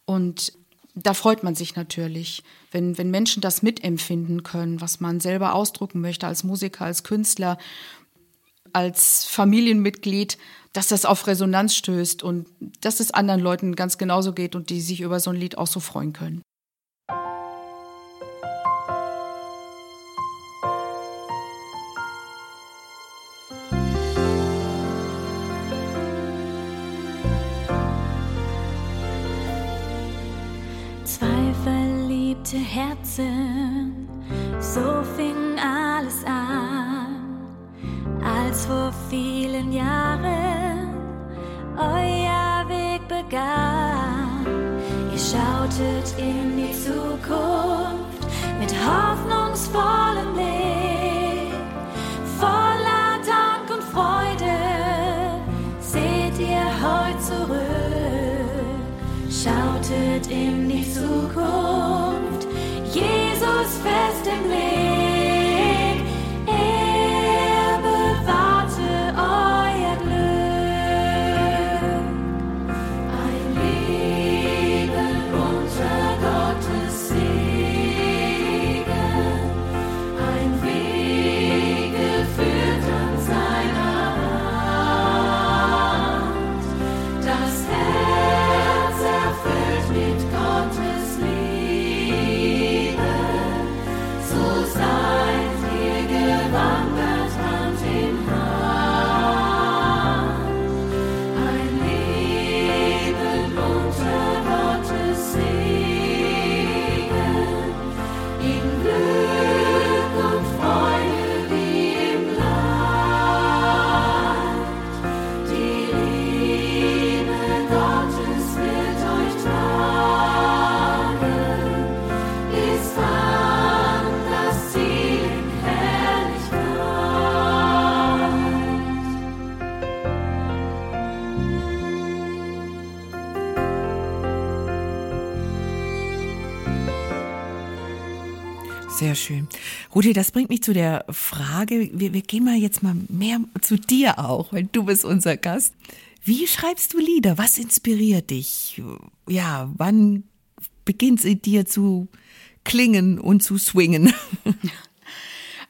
Und da freut man sich natürlich, wenn, wenn Menschen das mitempfinden können, was man selber ausdrucken möchte als Musiker, als Künstler, als Familienmitglied dass das auf Resonanz stößt und dass es anderen Leuten ganz genauso geht und die sich über so ein Lied auch so freuen können. Verliebte Herzen, so fing alles an, als vor vielen Jahren euer Weg begann. Ihr schautet in die Zukunft mit hoffnungsvollem Blick, Rudi, das bringt mich zu der Frage, wir, wir gehen mal jetzt mal mehr zu dir auch, weil du bist unser Gast. Wie schreibst du Lieder? Was inspiriert dich? Ja, wann beginnt es in dir zu klingen und zu swingen? <laughs>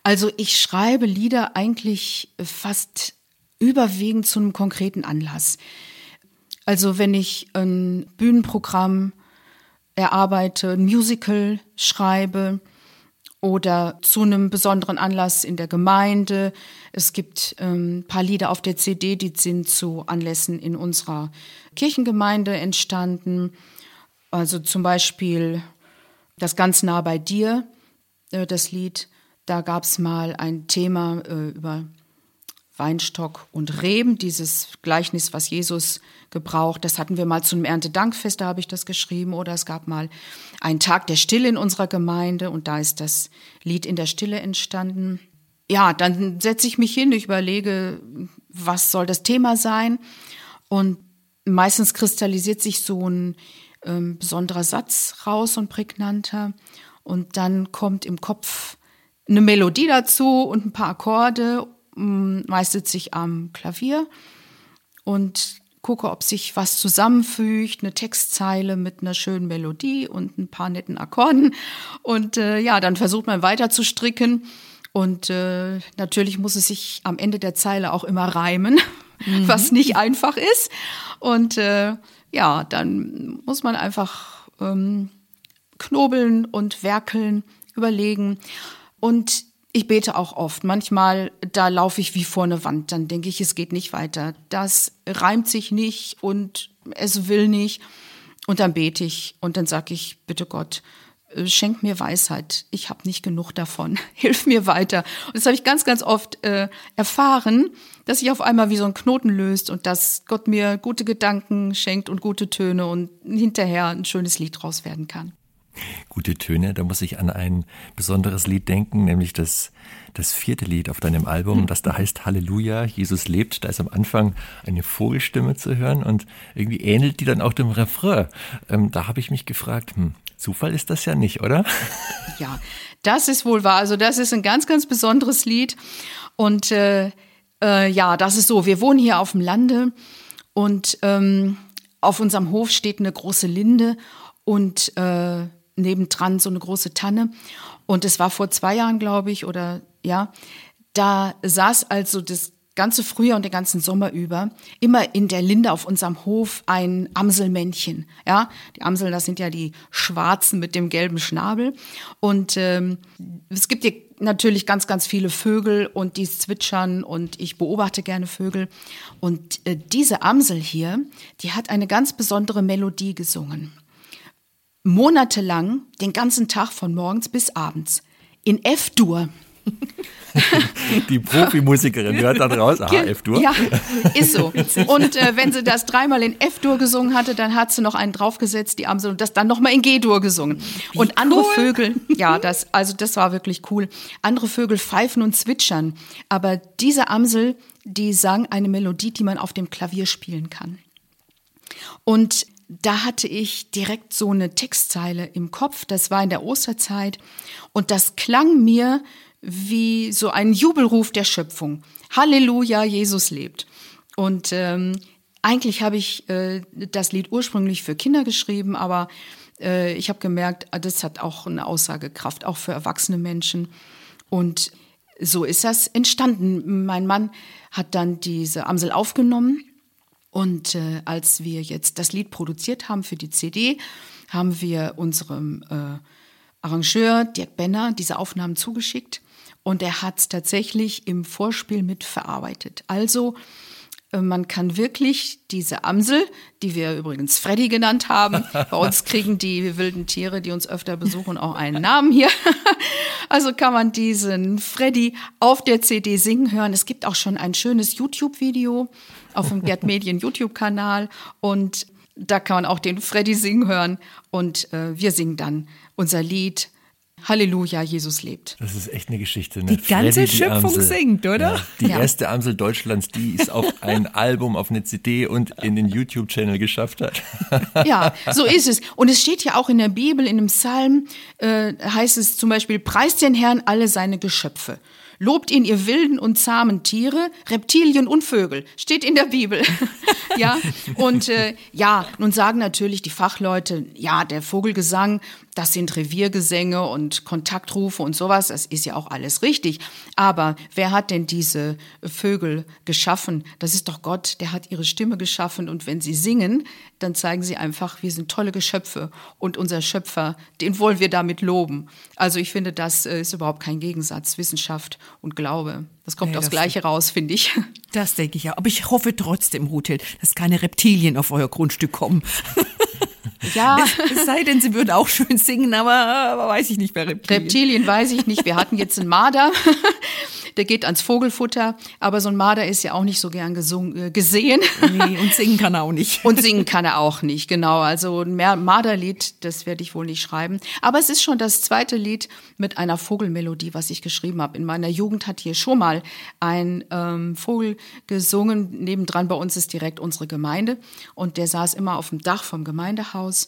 Also ich schreibe Lieder eigentlich fast überwiegend zu einem konkreten Anlass. Also wenn ich ein Bühnenprogramm erarbeite, ein Musical schreibe oder zu einem besonderen Anlass in der Gemeinde. Es gibt ähm, ein paar Lieder auf der CD, die sind zu Anlässen in unserer Kirchengemeinde entstanden. Also zum Beispiel das ganz nah bei dir, äh, das Lied. Da gab es mal ein Thema äh, über Weinstock und Reben, dieses Gleichnis, was Jesus gebraucht. Das hatten wir mal zu einem Erntedankfest, da habe ich das geschrieben. Oder es gab mal einen Tag der Stille in unserer Gemeinde und da ist das Lied in der Stille entstanden. Ja, dann setze ich mich hin, ich überlege, was soll das Thema sein. Und meistens kristallisiert sich so ein ähm, besonderer Satz raus und prägnanter. Und dann kommt im Kopf eine Melodie dazu und ein paar Akkorde meist sitze ich am Klavier und gucke, ob sich was zusammenfügt, eine Textzeile mit einer schönen Melodie und ein paar netten Akkorden. Und äh, ja, dann versucht man weiter zu stricken. Und äh, natürlich muss es sich am Ende der Zeile auch immer reimen, mhm. was nicht einfach ist. Und äh, ja, dann muss man einfach ähm, knobeln und werkeln, überlegen. Und ich bete auch oft. Manchmal, da laufe ich wie vor eine Wand. Dann denke ich, es geht nicht weiter. Das reimt sich nicht und es will nicht. Und dann bete ich und dann sage ich, bitte Gott, äh, schenk mir Weisheit. Ich habe nicht genug davon. <laughs> Hilf mir weiter. Und das habe ich ganz, ganz oft äh, erfahren, dass sich auf einmal wie so ein Knoten löst und dass Gott mir gute Gedanken schenkt und gute Töne und hinterher ein schönes Lied draus werden kann. Gute Töne, da muss ich an ein besonderes Lied denken, nämlich das, das vierte Lied auf deinem Album, das da heißt Halleluja, Jesus lebt. Da ist am Anfang eine Vogelstimme zu hören und irgendwie ähnelt die dann auch dem Refrain. Ähm, da habe ich mich gefragt, hm, Zufall ist das ja nicht, oder? Ja, das ist wohl wahr. Also das ist ein ganz, ganz besonderes Lied. Und äh, äh, ja, das ist so. Wir wohnen hier auf dem Lande und ähm, auf unserem Hof steht eine große Linde und äh, nebendran so eine große Tanne. Und es war vor zwei Jahren, glaube ich, oder ja, da saß also das ganze Frühjahr und den ganzen Sommer über immer in der Linde auf unserem Hof ein Amselmännchen. Ja, die Amseln, das sind ja die Schwarzen mit dem gelben Schnabel. Und ähm, es gibt hier natürlich ganz, ganz viele Vögel und die zwitschern und ich beobachte gerne Vögel. Und äh, diese Amsel hier, die hat eine ganz besondere Melodie gesungen monatelang den ganzen Tag von morgens bis abends in F-Dur. Die Profimusikerin hört dann raus, ah, F-Dur. Ja, ist so. Und äh, wenn sie das dreimal in F-Dur gesungen hatte, dann hat sie noch einen draufgesetzt, die Amsel, und das dann nochmal in G-Dur gesungen. Wie und andere cool. Vögel, ja, das, also das war wirklich cool. Andere Vögel pfeifen und zwitschern. Aber diese Amsel, die sang eine Melodie, die man auf dem Klavier spielen kann. Und da hatte ich direkt so eine Textzeile im Kopf. Das war in der Osterzeit. Und das klang mir wie so ein Jubelruf der Schöpfung. Halleluja, Jesus lebt. Und ähm, eigentlich habe ich äh, das Lied ursprünglich für Kinder geschrieben, aber äh, ich habe gemerkt, ah, das hat auch eine Aussagekraft, auch für erwachsene Menschen. Und so ist das entstanden. Mein Mann hat dann diese Amsel aufgenommen und äh, als wir jetzt das Lied produziert haben für die CD, haben wir unserem äh, Arrangeur Dirk Benner diese Aufnahmen zugeschickt und er hat es tatsächlich im Vorspiel mit verarbeitet. Also äh, man kann wirklich diese Amsel, die wir übrigens Freddy genannt haben, bei uns <laughs> kriegen die wilden Tiere, die uns öfter besuchen, auch einen Namen hier. <laughs> Also kann man diesen Freddy auf der CD singen hören. Es gibt auch schon ein schönes YouTube-Video auf dem Gerd Medien YouTube-Kanal und da kann man auch den Freddy singen hören und äh, wir singen dann unser Lied Halleluja, Jesus lebt. Das ist echt eine Geschichte. Ne? Die ganze Freddy, Schöpfung Amsel. singt, oder? Ja, die Ja. erste Amsel Deutschlands, die es auf <laughs> ein Album, auf eine CD und in den YouTube-Channel geschafft hat. Ja, <laughs> so ist es. Und es steht ja auch in der Bibel, in einem Psalm, äh, heißt es zum Beispiel, preist den Herrn alle seine Geschöpfe. Lobt ihn, ihr wilden und zahmen Tiere, Reptilien und Vögel. Steht in der Bibel. <laughs> ja, und äh, ja, nun sagen natürlich die Fachleute, ja, der Vogelgesang, das sind Reviergesänge und Kontaktrufe und sowas, das ist ja auch alles richtig. Aber wer hat denn diese Vögel geschaffen? Das ist doch Gott, der hat ihre Stimme geschaffen und wenn sie singen, dann zeigen sie einfach, wir sind tolle Geschöpfe und unser Schöpfer, den wollen wir damit loben. Also ich finde, das äh, ist überhaupt kein Gegensatz, Wissenschaft und Glaube. Das kommt Nee, aufs das Gleiche raus, finde ich. <laughs> Das denke ich ja. Aber ich hoffe trotzdem, Ruthhild, dass keine Reptilien auf euer Grundstück kommen. <laughs> Ja, Es sei denn, sie würden auch schön singen, aber, aber weiß ich nicht bei Reptilien. Reptilien weiß ich nicht. Wir hatten jetzt einen Marder, <laughs> der geht ans Vogelfutter, aber so ein Marder ist ja auch nicht so gern gesungen, äh, gesehen. Nee, und singen kann er auch nicht. Und singen kann er auch nicht, genau. Also ein Marderlied, das werde ich wohl nicht schreiben. Aber es ist schon das zweite Lied mit einer Vogelmelodie, was ich geschrieben habe. In meiner Jugend hat hier schon mal ein ähm, Vogel gesungen. Nebendran bei uns ist direkt unsere Gemeinde. Und der saß immer auf dem Dach vom Gemeindehaus.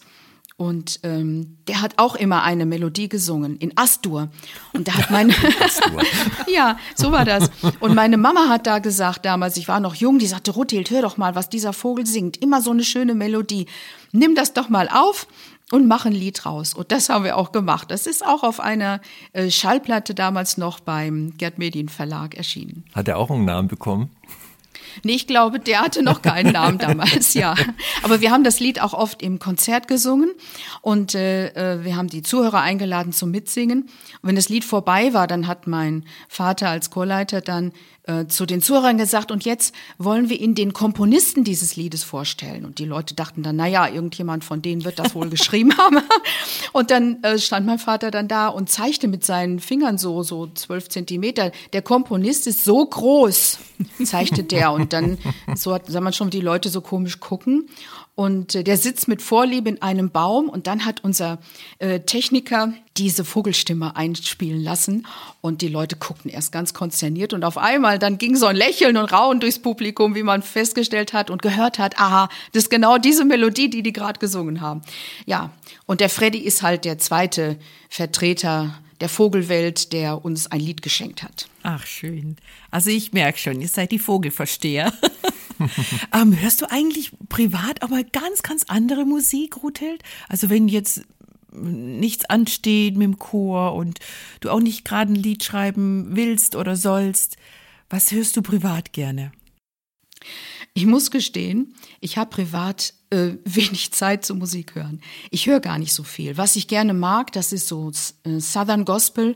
Und ähm, der hat auch immer eine Melodie gesungen in Astur. Und da hat meine <laughs> <laughs> ja, so war das. Und meine Mama hat da gesagt damals, ich war noch jung, die sagte, Ruthild, hör doch mal, was dieser Vogel singt. Immer so eine schöne Melodie. Nimm das doch mal auf und mach ein Lied raus. Und das haben wir auch gemacht. Das ist auch auf einer äh, Schallplatte damals noch beim Gerd Medien Verlag erschienen. Hat er auch einen Namen bekommen? Nee, ich glaube, der hatte noch keinen Namen damals, ja. Aber wir haben das Lied auch oft im Konzert gesungen und äh, äh, wir haben die Zuhörer eingeladen zum Mitsingen. Und wenn das Lied vorbei war, dann hat mein Vater als Chorleiter dann äh, zu den Zuhörern gesagt, und jetzt wollen wir Ihnen den Komponisten dieses Liedes vorstellen. Und die Leute dachten dann, na ja, irgendjemand von denen wird das wohl <laughs> geschrieben haben. Und dann äh, stand mein Vater dann da und zeigte mit seinen Fingern so, so zwölf Zentimeter. Der Komponist ist so groß, zeigte der. Und dann, so hat, sah man schon, wie die Leute so komisch gucken. Und äh, der sitzt mit Vorliebe in einem Baum und dann hat unser äh, Techniker diese Vogelstimme einspielen lassen und die Leute guckten erst ganz konzerniert und auf einmal dann ging so ein Lächeln und Raunen durchs Publikum, wie man festgestellt hat und gehört hat, aha, das ist genau diese Melodie, die die gerade gesungen haben. Ja, und der Freddy ist halt der zweite Vertreter der Vogelwelt, der uns ein Lied geschenkt hat. Ach, schön. Also ich merke schon, ihr seid die Vogelversteher. <laughs> <laughs> ähm, hörst du eigentlich privat mal ganz, ganz andere Musik, Ruthhild? Also wenn jetzt nichts ansteht mit dem Chor und du auch nicht gerade ein Lied schreiben willst oder sollst, was hörst du privat gerne? Ich muss gestehen, ich habe privat äh, <laughs> wenig Zeit zum Musik hören. Ich höre gar nicht so viel. Was ich gerne mag, das ist so äh, Southern Gospel,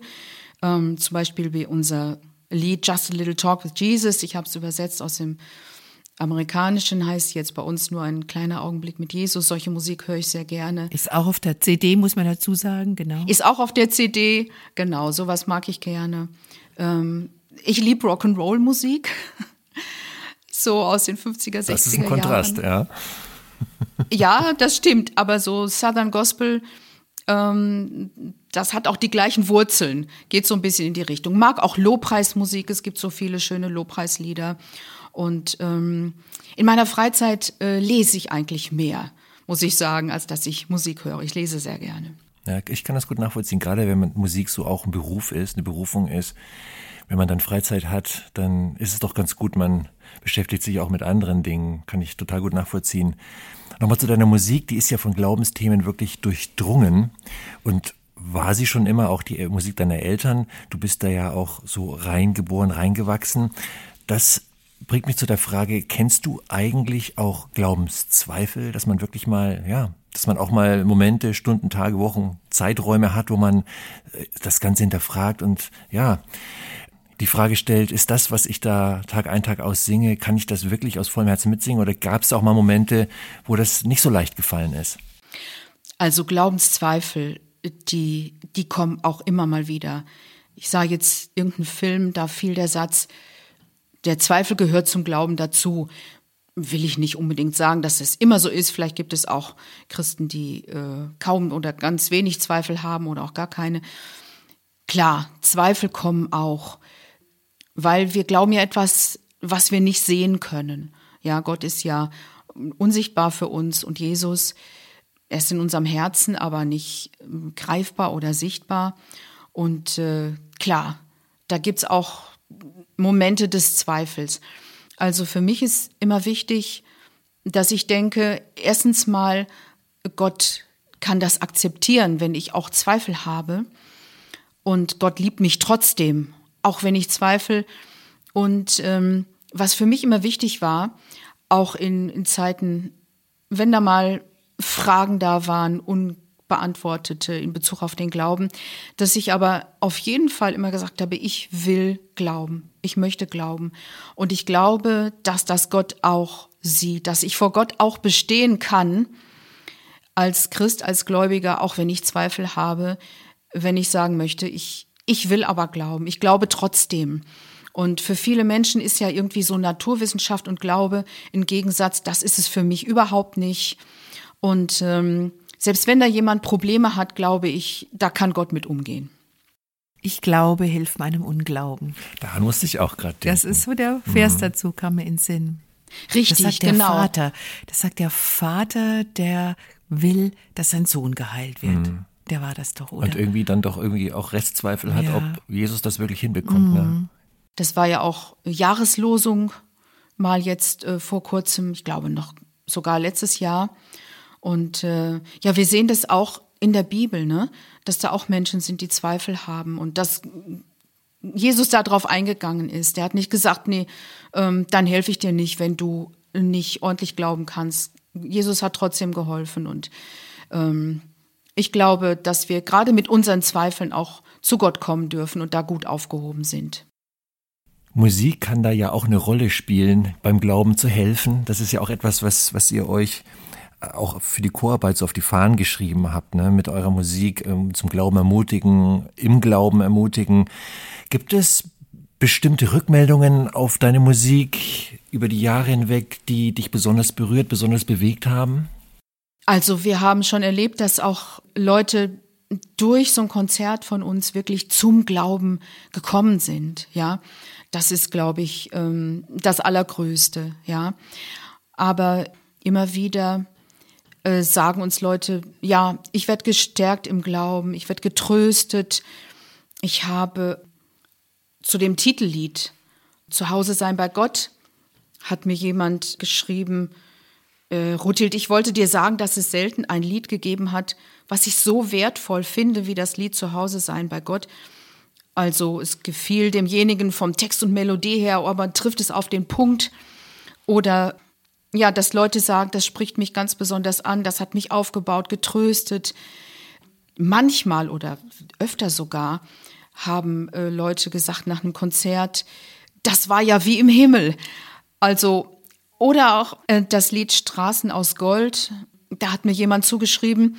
ähm, zum Beispiel wie unser Lied Just a Little Talk with Jesus. Ich habe es übersetzt aus dem Amerikanischen, heißt jetzt bei uns nur ein kleiner Augenblick mit Jesus. Solche Musik höre ich sehr gerne. Ist auch auf der CD, muss man dazu sagen, genau. Ist auch auf der CD, genau, sowas mag ich gerne. Ähm, ich liebe Rock'n'Roll-Musik. <laughs> So aus den 50er, 60er Das ist ein Kontrast, Jahren. ja. Ja, das stimmt, aber so Southern Gospel, das hat auch die gleichen Wurzeln, geht so ein bisschen in die Richtung. Mag auch Lobpreismusik, es gibt so viele schöne Lobpreislieder. Und ähm, in meiner Freizeit äh, lese ich eigentlich mehr, muss ich sagen, als dass ich Musik höre. Ich lese sehr gerne. Ja, ich kann das gut nachvollziehen, gerade wenn man Musik so auch ein Beruf ist, eine Berufung ist. Wenn man dann Freizeit hat, dann ist es doch ganz gut, man beschäftigt sich auch mit anderen Dingen, kann ich total gut nachvollziehen. Nochmal zu deiner Musik, die ist ja von Glaubensthemen wirklich durchdrungen und war sie schon immer auch die Musik deiner Eltern? Du bist da ja auch so reingeboren, reingewachsen. Das bringt mich zu der Frage, kennst du eigentlich auch Glaubenszweifel, dass man wirklich mal, ja, dass man auch mal Momente, Stunden, Tage, Wochen, Zeiträume hat, wo man äh, das Ganze hinterfragt und ja, die Frage stellt, ist das, was ich da Tag ein, Tag aus singe, kann ich das wirklich aus vollem Herzen mitsingen oder gab es auch mal Momente, wo das nicht so leicht gefallen ist? Also Glaubenszweifel, die, die kommen auch immer mal wieder. Ich sage jetzt irgendeinen Film, da fiel der Satz, der Zweifel gehört zum Glauben dazu. Will ich nicht unbedingt sagen, dass es immer so ist. Vielleicht gibt es auch Christen, die äh, kaum oder ganz wenig Zweifel haben oder auch gar keine. klar, Zweifel kommen auch, weil wir glauben ja etwas, was wir nicht sehen können. Ja, Gott ist ja unsichtbar für uns und Jesus, er ist in unserem Herzen, aber nicht ähm, greifbar oder sichtbar. Und äh, klar, da gibt's auch Momente des Zweifels. Also für mich ist immer wichtig, dass ich denke, erstens mal, Gott kann das akzeptieren, wenn ich auch Zweifel habe. Und Gott liebt mich trotzdem, auch wenn ich zweifle. Und ähm, was für mich immer wichtig war, auch in, in Zeiten, wenn da mal Fragen da waren, unbeantwortete in Bezug auf den Glauben, dass ich aber auf jeden Fall immer gesagt habe, ich will glauben, ich möchte glauben. Und ich glaube, dass das Gott auch sieht, dass ich vor Gott auch bestehen kann, als Christ, als Gläubiger, auch wenn ich Zweifel habe, wenn ich sagen möchte, ich, ich will aber glauben, ich glaube trotzdem. Und für viele Menschen ist ja irgendwie so Naturwissenschaft und Glaube im Gegensatz, das ist es für mich überhaupt nicht. Und ähm, selbst wenn da jemand Probleme hat, glaube ich, da kann Gott mit umgehen. Ich glaube, hilf meinem Unglauben. Daran musste ich auch gerade denken. Das ist so der Vers mhm. dazu, kam mir in Sinn. Richtig, das sagt der genau. Vater. Das sagt der Vater, der will, dass sein Sohn geheilt wird. Mhm. Der war das doch, oder? Und irgendwie dann doch irgendwie auch Restzweifel hat, ja. ob Jesus das wirklich hinbekommt. Ne? Mhm. Ne? Das war ja auch Jahreslosung mal jetzt äh, vor kurzem, ich glaube noch sogar letztes Jahr. Und äh, ja, wir sehen das auch in der Bibel, ne? dass da auch Menschen sind, die Zweifel haben und dass Jesus da drauf eingegangen ist. Der hat nicht gesagt, nee, ähm, dann helfe ich dir nicht, wenn du nicht ordentlich glauben kannst. Jesus hat trotzdem geholfen und ähm, ich glaube, dass wir gerade mit unseren Zweifeln auch zu Gott kommen dürfen und da gut aufgehoben sind. Musik kann da ja auch eine Rolle spielen, beim Glauben zu helfen. Das ist ja auch etwas, was, was ihr euch auch für die Chorarbeit so auf die Fahnen geschrieben habt, ne? mit eurer Musik ähm, zum Glauben ermutigen, im Glauben ermutigen. Gibt es bestimmte Rückmeldungen auf deine Musik über die Jahre hinweg, die dich besonders berührt, besonders bewegt haben? Also wir haben schon erlebt, dass auch Leute durch so ein Konzert von uns wirklich zum Glauben gekommen sind, ja. Das ist, glaube ich, ähm, das Allergrößte, ja. Aber immer wieder äh, sagen uns Leute, ja, ich werde gestärkt im Glauben, ich werde getröstet. Ich habe zu dem Titellied Zu Hause sein bei Gott hat mir jemand geschrieben, äh, Ruthild, ich wollte dir sagen, dass es selten ein Lied gegeben hat, was ich so wertvoll finde wie das Lied Zu Hause sein bei Gott. Also es gefiel demjenigen vom Text und Melodie her, aber trifft es auf den Punkt. Oder ja, dass Leute sagen, das spricht mich ganz besonders an, das hat mich aufgebaut, getröstet. Manchmal oder öfter sogar haben äh, Leute gesagt nach einem Konzert, das war ja wie im Himmel. Also, oder auch äh, das Lied Straßen aus Gold, da hat mir jemand zugeschrieben,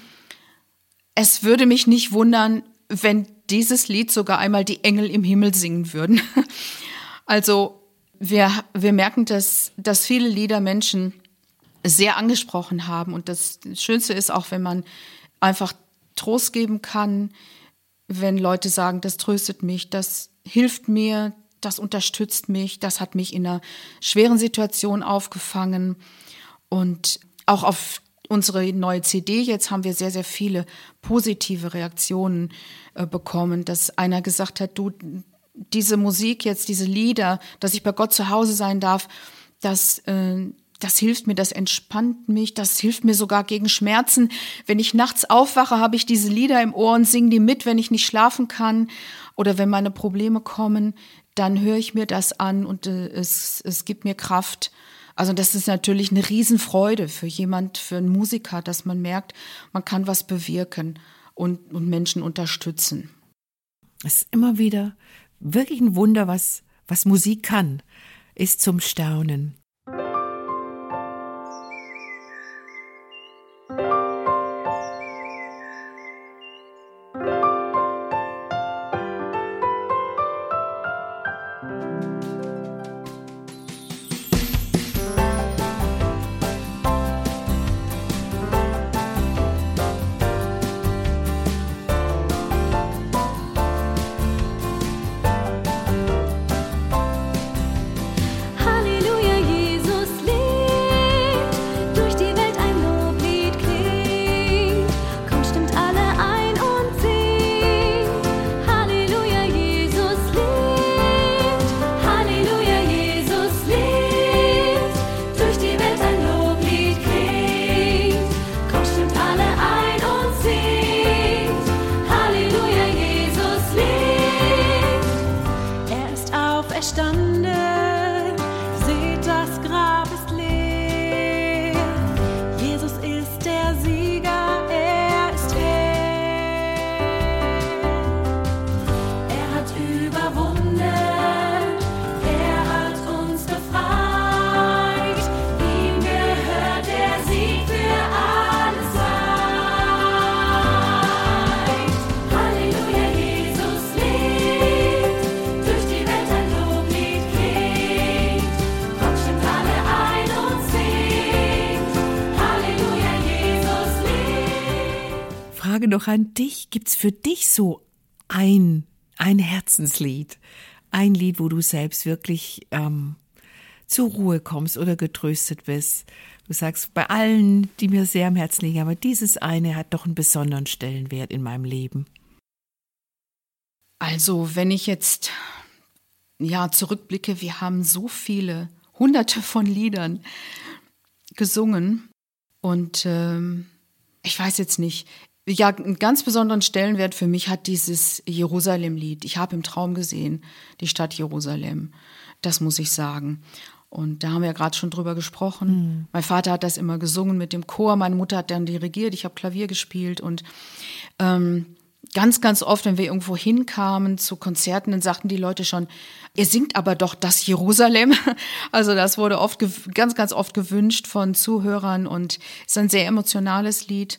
es würde mich nicht wundern, wenn dieses Lied sogar einmal die Engel im Himmel singen würden. <laughs> Also wir, wir merken, dass, dass viele Lieder Menschen sehr angesprochen haben. Und das Schönste ist auch, wenn man einfach Trost geben kann, wenn Leute sagen, das tröstet mich, das hilft mir, das unterstützt mich, das hat mich in einer schweren Situation aufgefangen. Und auch auf unsere neue CD, jetzt haben wir sehr, sehr viele positive Reaktionen äh, bekommen, dass einer gesagt hat, du, diese Musik jetzt, diese Lieder, dass ich bei Gott zu Hause sein darf, das, äh, das hilft mir, das entspannt mich, das hilft mir sogar gegen Schmerzen. Wenn ich nachts aufwache, habe ich diese Lieder im Ohr und singe die mit, wenn ich nicht schlafen kann oder wenn meine Probleme kommen, dann höre ich mir das an und äh, es, es gibt mir Kraft. Also das ist natürlich eine Riesenfreude für jemand, für einen Musiker, dass man merkt, man kann was bewirken und, und Menschen unterstützen. Es ist immer wieder wirklich ein Wunder, was, was Musik kann, ist zum Staunen. Noch an dich. Gibt es für dich so ein, ein Herzenslied? Ein Lied, wo du selbst wirklich ähm, zur Ruhe kommst oder getröstet bist? Du sagst, bei allen, die mir sehr am Herzen liegen, aber dieses eine hat doch einen besonderen Stellenwert in meinem Leben. Also, wenn ich jetzt ja zurückblicke, wir haben so viele hunderte von Liedern gesungen und ähm, ich weiß jetzt nicht. Ja, einen ganz besonderen Stellenwert für mich hat dieses Jerusalem-Lied. Ich habe im Traum gesehen, die Stadt Jerusalem. Das muss ich sagen. Und da haben wir ja gerade schon drüber gesprochen. Mhm. Mein Vater hat das immer gesungen mit dem Chor, meine Mutter hat dann dirigiert, ich habe Klavier gespielt und ähm, ganz, ganz oft, wenn wir irgendwo hinkamen zu Konzerten, dann sagten die Leute schon, ihr singt aber doch das Jerusalem. <laughs> Also das wurde oft, ganz, ganz oft gewünscht von Zuhörern und ist ein sehr emotionales Lied.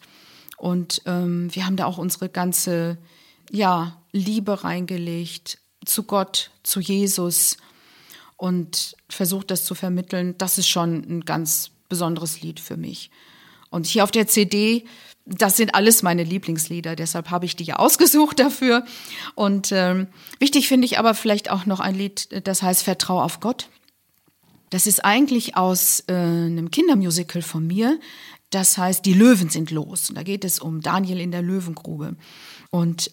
Und ähm, wir haben da auch unsere ganze, ja, Liebe reingelegt zu Gott, zu Jesus und versucht das zu vermitteln. Das ist schon ein ganz besonderes Lied für mich. Und hier auf der CD, das sind alles meine Lieblingslieder, deshalb habe ich die ja ausgesucht dafür. Und ähm, wichtig finde ich aber vielleicht auch noch ein Lied, das heißt Vertrau auf Gott. Das ist eigentlich aus äh, einem Kindermusical von mir. Das heißt, die Löwen sind los. Und da geht es um Daniel in der Löwengrube. Und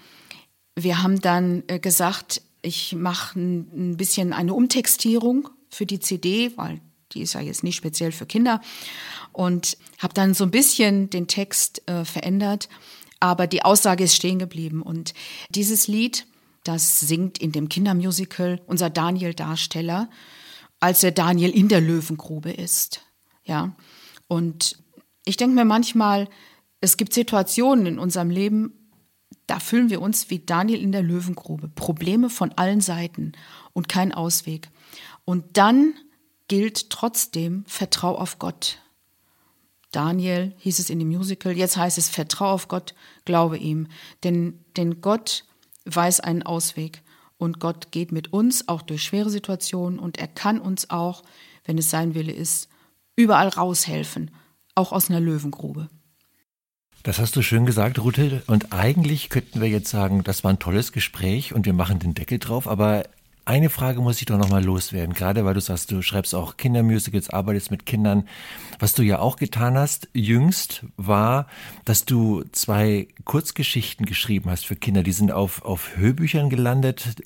wir haben dann äh, gesagt, ich mache ein bisschen eine Umtextierung für die CD, weil die ist ja jetzt nicht speziell für Kinder. Und habe dann so ein bisschen den Text äh, verändert, aber die Aussage ist stehen geblieben. Und dieses Lied, das singt in dem Kindermusical unser Daniel-Darsteller, als er Daniel in der Löwengrube ist. Ja. Und ich denke mir manchmal, es gibt Situationen in unserem Leben, da fühlen wir uns wie Daniel in der Löwengrube. Probleme von allen Seiten und kein Ausweg. Und dann gilt trotzdem Vertrau auf Gott. Daniel hieß es in dem Musical, jetzt heißt es Vertrau auf Gott, glaube ihm. Denn, denn Gott weiß einen Ausweg und Gott geht mit uns auch durch schwere Situationen und er kann uns auch, wenn es sein Wille ist, überall raushelfen auch aus einer Löwengrube. Das hast du schön gesagt, Ruthel. Und eigentlich könnten wir jetzt sagen, das war ein tolles Gespräch und wir machen den Deckel drauf. Aber eine Frage muss ich doch nochmal loswerden, gerade weil du sagst, du schreibst auch Kindermusicals, arbeitest mit Kindern. Was du ja auch getan hast, jüngst, war, dass du zwei Kurzgeschichten geschrieben hast für Kinder. Die sind auf, auf Hörbüchern gelandet.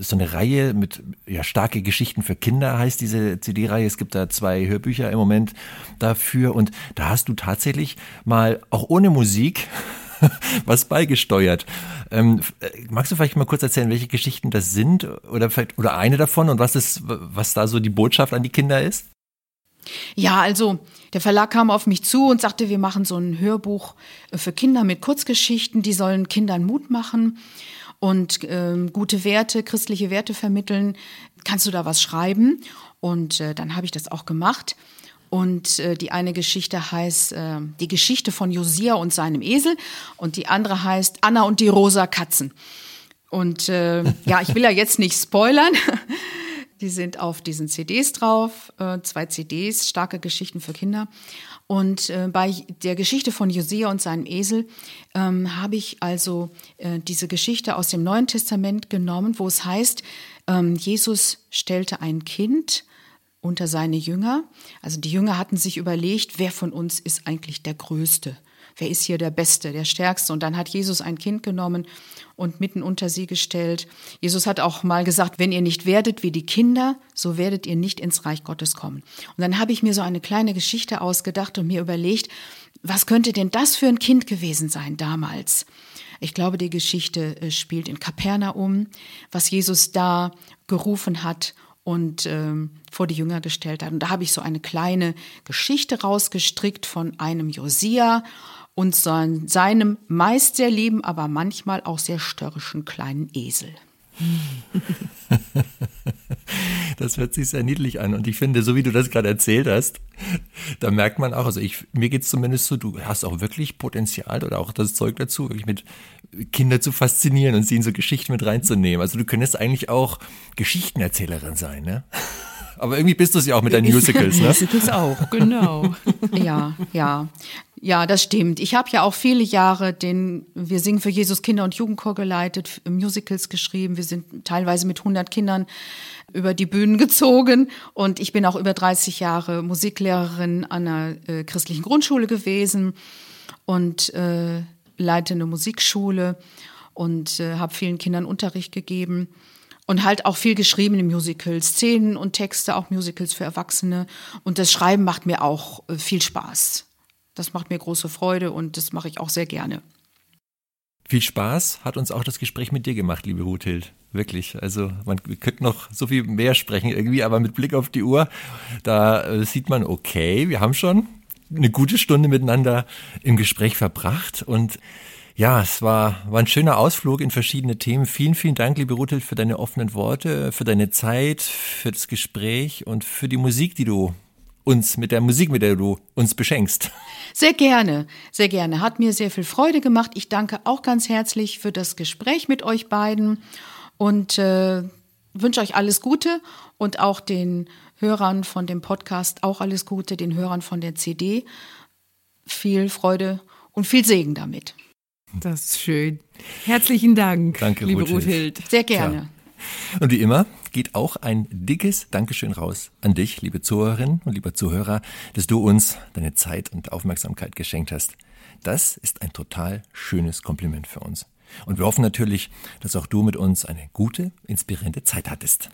So eine Reihe mit, ja, starke Geschichten für Kinder heißt diese CD-Reihe. Es gibt da zwei Hörbücher im Moment dafür. Und da hast du tatsächlich mal, auch ohne Musik, <laughs> <laughs> was beigesteuert. Ähm, magst du vielleicht mal kurz erzählen, welche Geschichten das sind oder vielleicht oder eine davon und was ist, was da so die Botschaft an die Kinder ist? Ja, also der Verlag kam auf mich zu und sagte, wir machen so ein Hörbuch für Kinder mit Kurzgeschichten, die sollen Kindern Mut machen und ähm, gute Werte, christliche Werte vermitteln. Kannst du da was schreiben? Und äh, dann habe ich das auch gemacht. Und äh, die eine Geschichte heißt äh, Die Geschichte von Josia und seinem Esel und die andere heißt Anna und die rosa Katzen. Und äh, <laughs> ja, ich will ja jetzt nicht spoilern. Die sind auf diesen CDs drauf, äh, zwei CDs, starke Geschichten für Kinder. Und äh, bei der Geschichte von Josia und seinem Esel ähm, habe ich also äh, diese Geschichte aus dem Neuen Testament genommen, wo es heißt, ähm, Jesus stellte ein Kind unter seine Jünger. Also die Jünger hatten sich überlegt, wer von uns ist eigentlich der Größte? Wer ist hier der Beste, der Stärkste? Und dann hat Jesus ein Kind genommen und mitten unter sie gestellt. Jesus hat auch mal gesagt, wenn ihr nicht werdet wie die Kinder, so werdet ihr nicht ins Reich Gottes kommen. Und dann habe ich mir so eine kleine Geschichte ausgedacht und mir überlegt, was könnte denn das für ein Kind gewesen sein damals? Ich glaube, die Geschichte äh, spielt in Kapernaum, was Jesus da gerufen hat und ähm, vor die Jünger gestellt hat. Und da habe ich so eine kleine Geschichte rausgestrickt von einem Josia und sein, seinem meist sehr lieben, aber manchmal auch sehr störrischen kleinen Esel. <laughs> Das hört sich sehr niedlich an. Und ich finde, so wie du das gerade erzählt hast, da merkt man auch, also ich, mir geht es zumindest so, du hast auch wirklich Potenzial oder auch das Zeug dazu, wirklich mit Kinder zu faszinieren und sie in so Geschichten mit reinzunehmen. Also du könntest eigentlich auch Geschichtenerzählerin sein, ne? <laughs> Aber irgendwie bist du es ja auch mit deinen Musicals, <laughs> ne? Musicals auch, genau. <laughs> ja, ja. Ja, das stimmt. Ich habe ja auch viele Jahre den Wir singen für Jesus Kinder- und Jugendchor geleitet, Musicals geschrieben. Wir sind teilweise mit 100 Kindern über die Bühnen gezogen und ich bin auch über 30 Jahre Musiklehrerin an einer äh, christlichen Grundschule gewesen und äh, leite eine Musikschule und äh, habe vielen Kindern Unterricht gegeben und halt auch viel geschrieben in Musicals, Szenen und Texte, auch Musicals für Erwachsene. Und das Schreiben macht mir auch äh, viel Spaß. Das macht mir große Freude und das mache ich auch sehr gerne. Viel Spaß hat uns auch das Gespräch mit dir gemacht, liebe Ruthild. Wirklich. Also man könnte noch so viel mehr sprechen irgendwie, aber mit Blick auf die Uhr, da äh, sieht man, okay, wir haben schon eine gute Stunde miteinander im Gespräch verbracht und ja, es war, war ein schöner Ausflug in verschiedene Themen. Vielen, vielen Dank, liebe Ruthel, für deine offenen Worte, für deine Zeit, für das Gespräch und für die Musik, die du uns, mit der Musik, mit der du uns beschenkst. Sehr gerne, sehr gerne. Hat mir sehr viel Freude gemacht. Ich danke auch ganz herzlich für das Gespräch mit euch beiden und äh, wünsche euch alles Gute und auch den Hörern von dem Podcast auch alles Gute, den Hörern von der CD. Viel Freude und viel Segen damit. Das ist schön. Herzlichen Dank, Danke, liebe Ruthhild. Ruthhild. Sehr gerne. Und wie immer geht auch ein dickes Dankeschön raus an dich, liebe Zuhörerin und lieber Zuhörer, dass du uns deine Zeit und Aufmerksamkeit geschenkt hast. Das ist ein total schönes Kompliment für uns. Und wir hoffen natürlich, dass auch du mit uns eine gute, inspirierende Zeit hattest.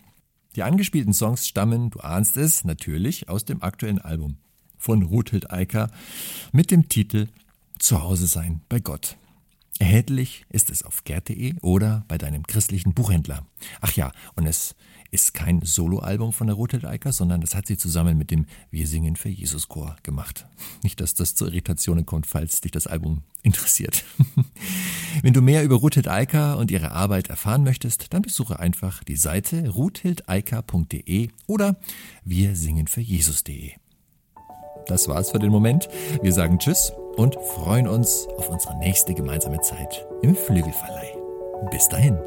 Die angespielten Songs stammen, du ahnst es, natürlich aus dem aktuellen Album von Ruthild Eicker mit dem Titel Zuhause sein bei Gott. Erhältlich ist es auf gerd.de oder bei deinem christlichen Buchhändler. Ach ja, und es ist kein Soloalbum von der Rothild Eicker, sondern das hat sie zusammen mit dem Wir singen für Jesus Chor gemacht. <laughs> Nicht, dass das zu Irritationen kommt, falls dich das Album interessiert. <laughs> Wenn du mehr über Ruthild Eicker und ihre Arbeit erfahren möchtest, dann besuche einfach die Seite ruthildeicker.de oder wir singen für Jesus.de. Das war's für den Moment. Wir sagen Tschüss und freuen uns auf unsere nächste gemeinsame Zeit im Flügelverleih. Bis dahin.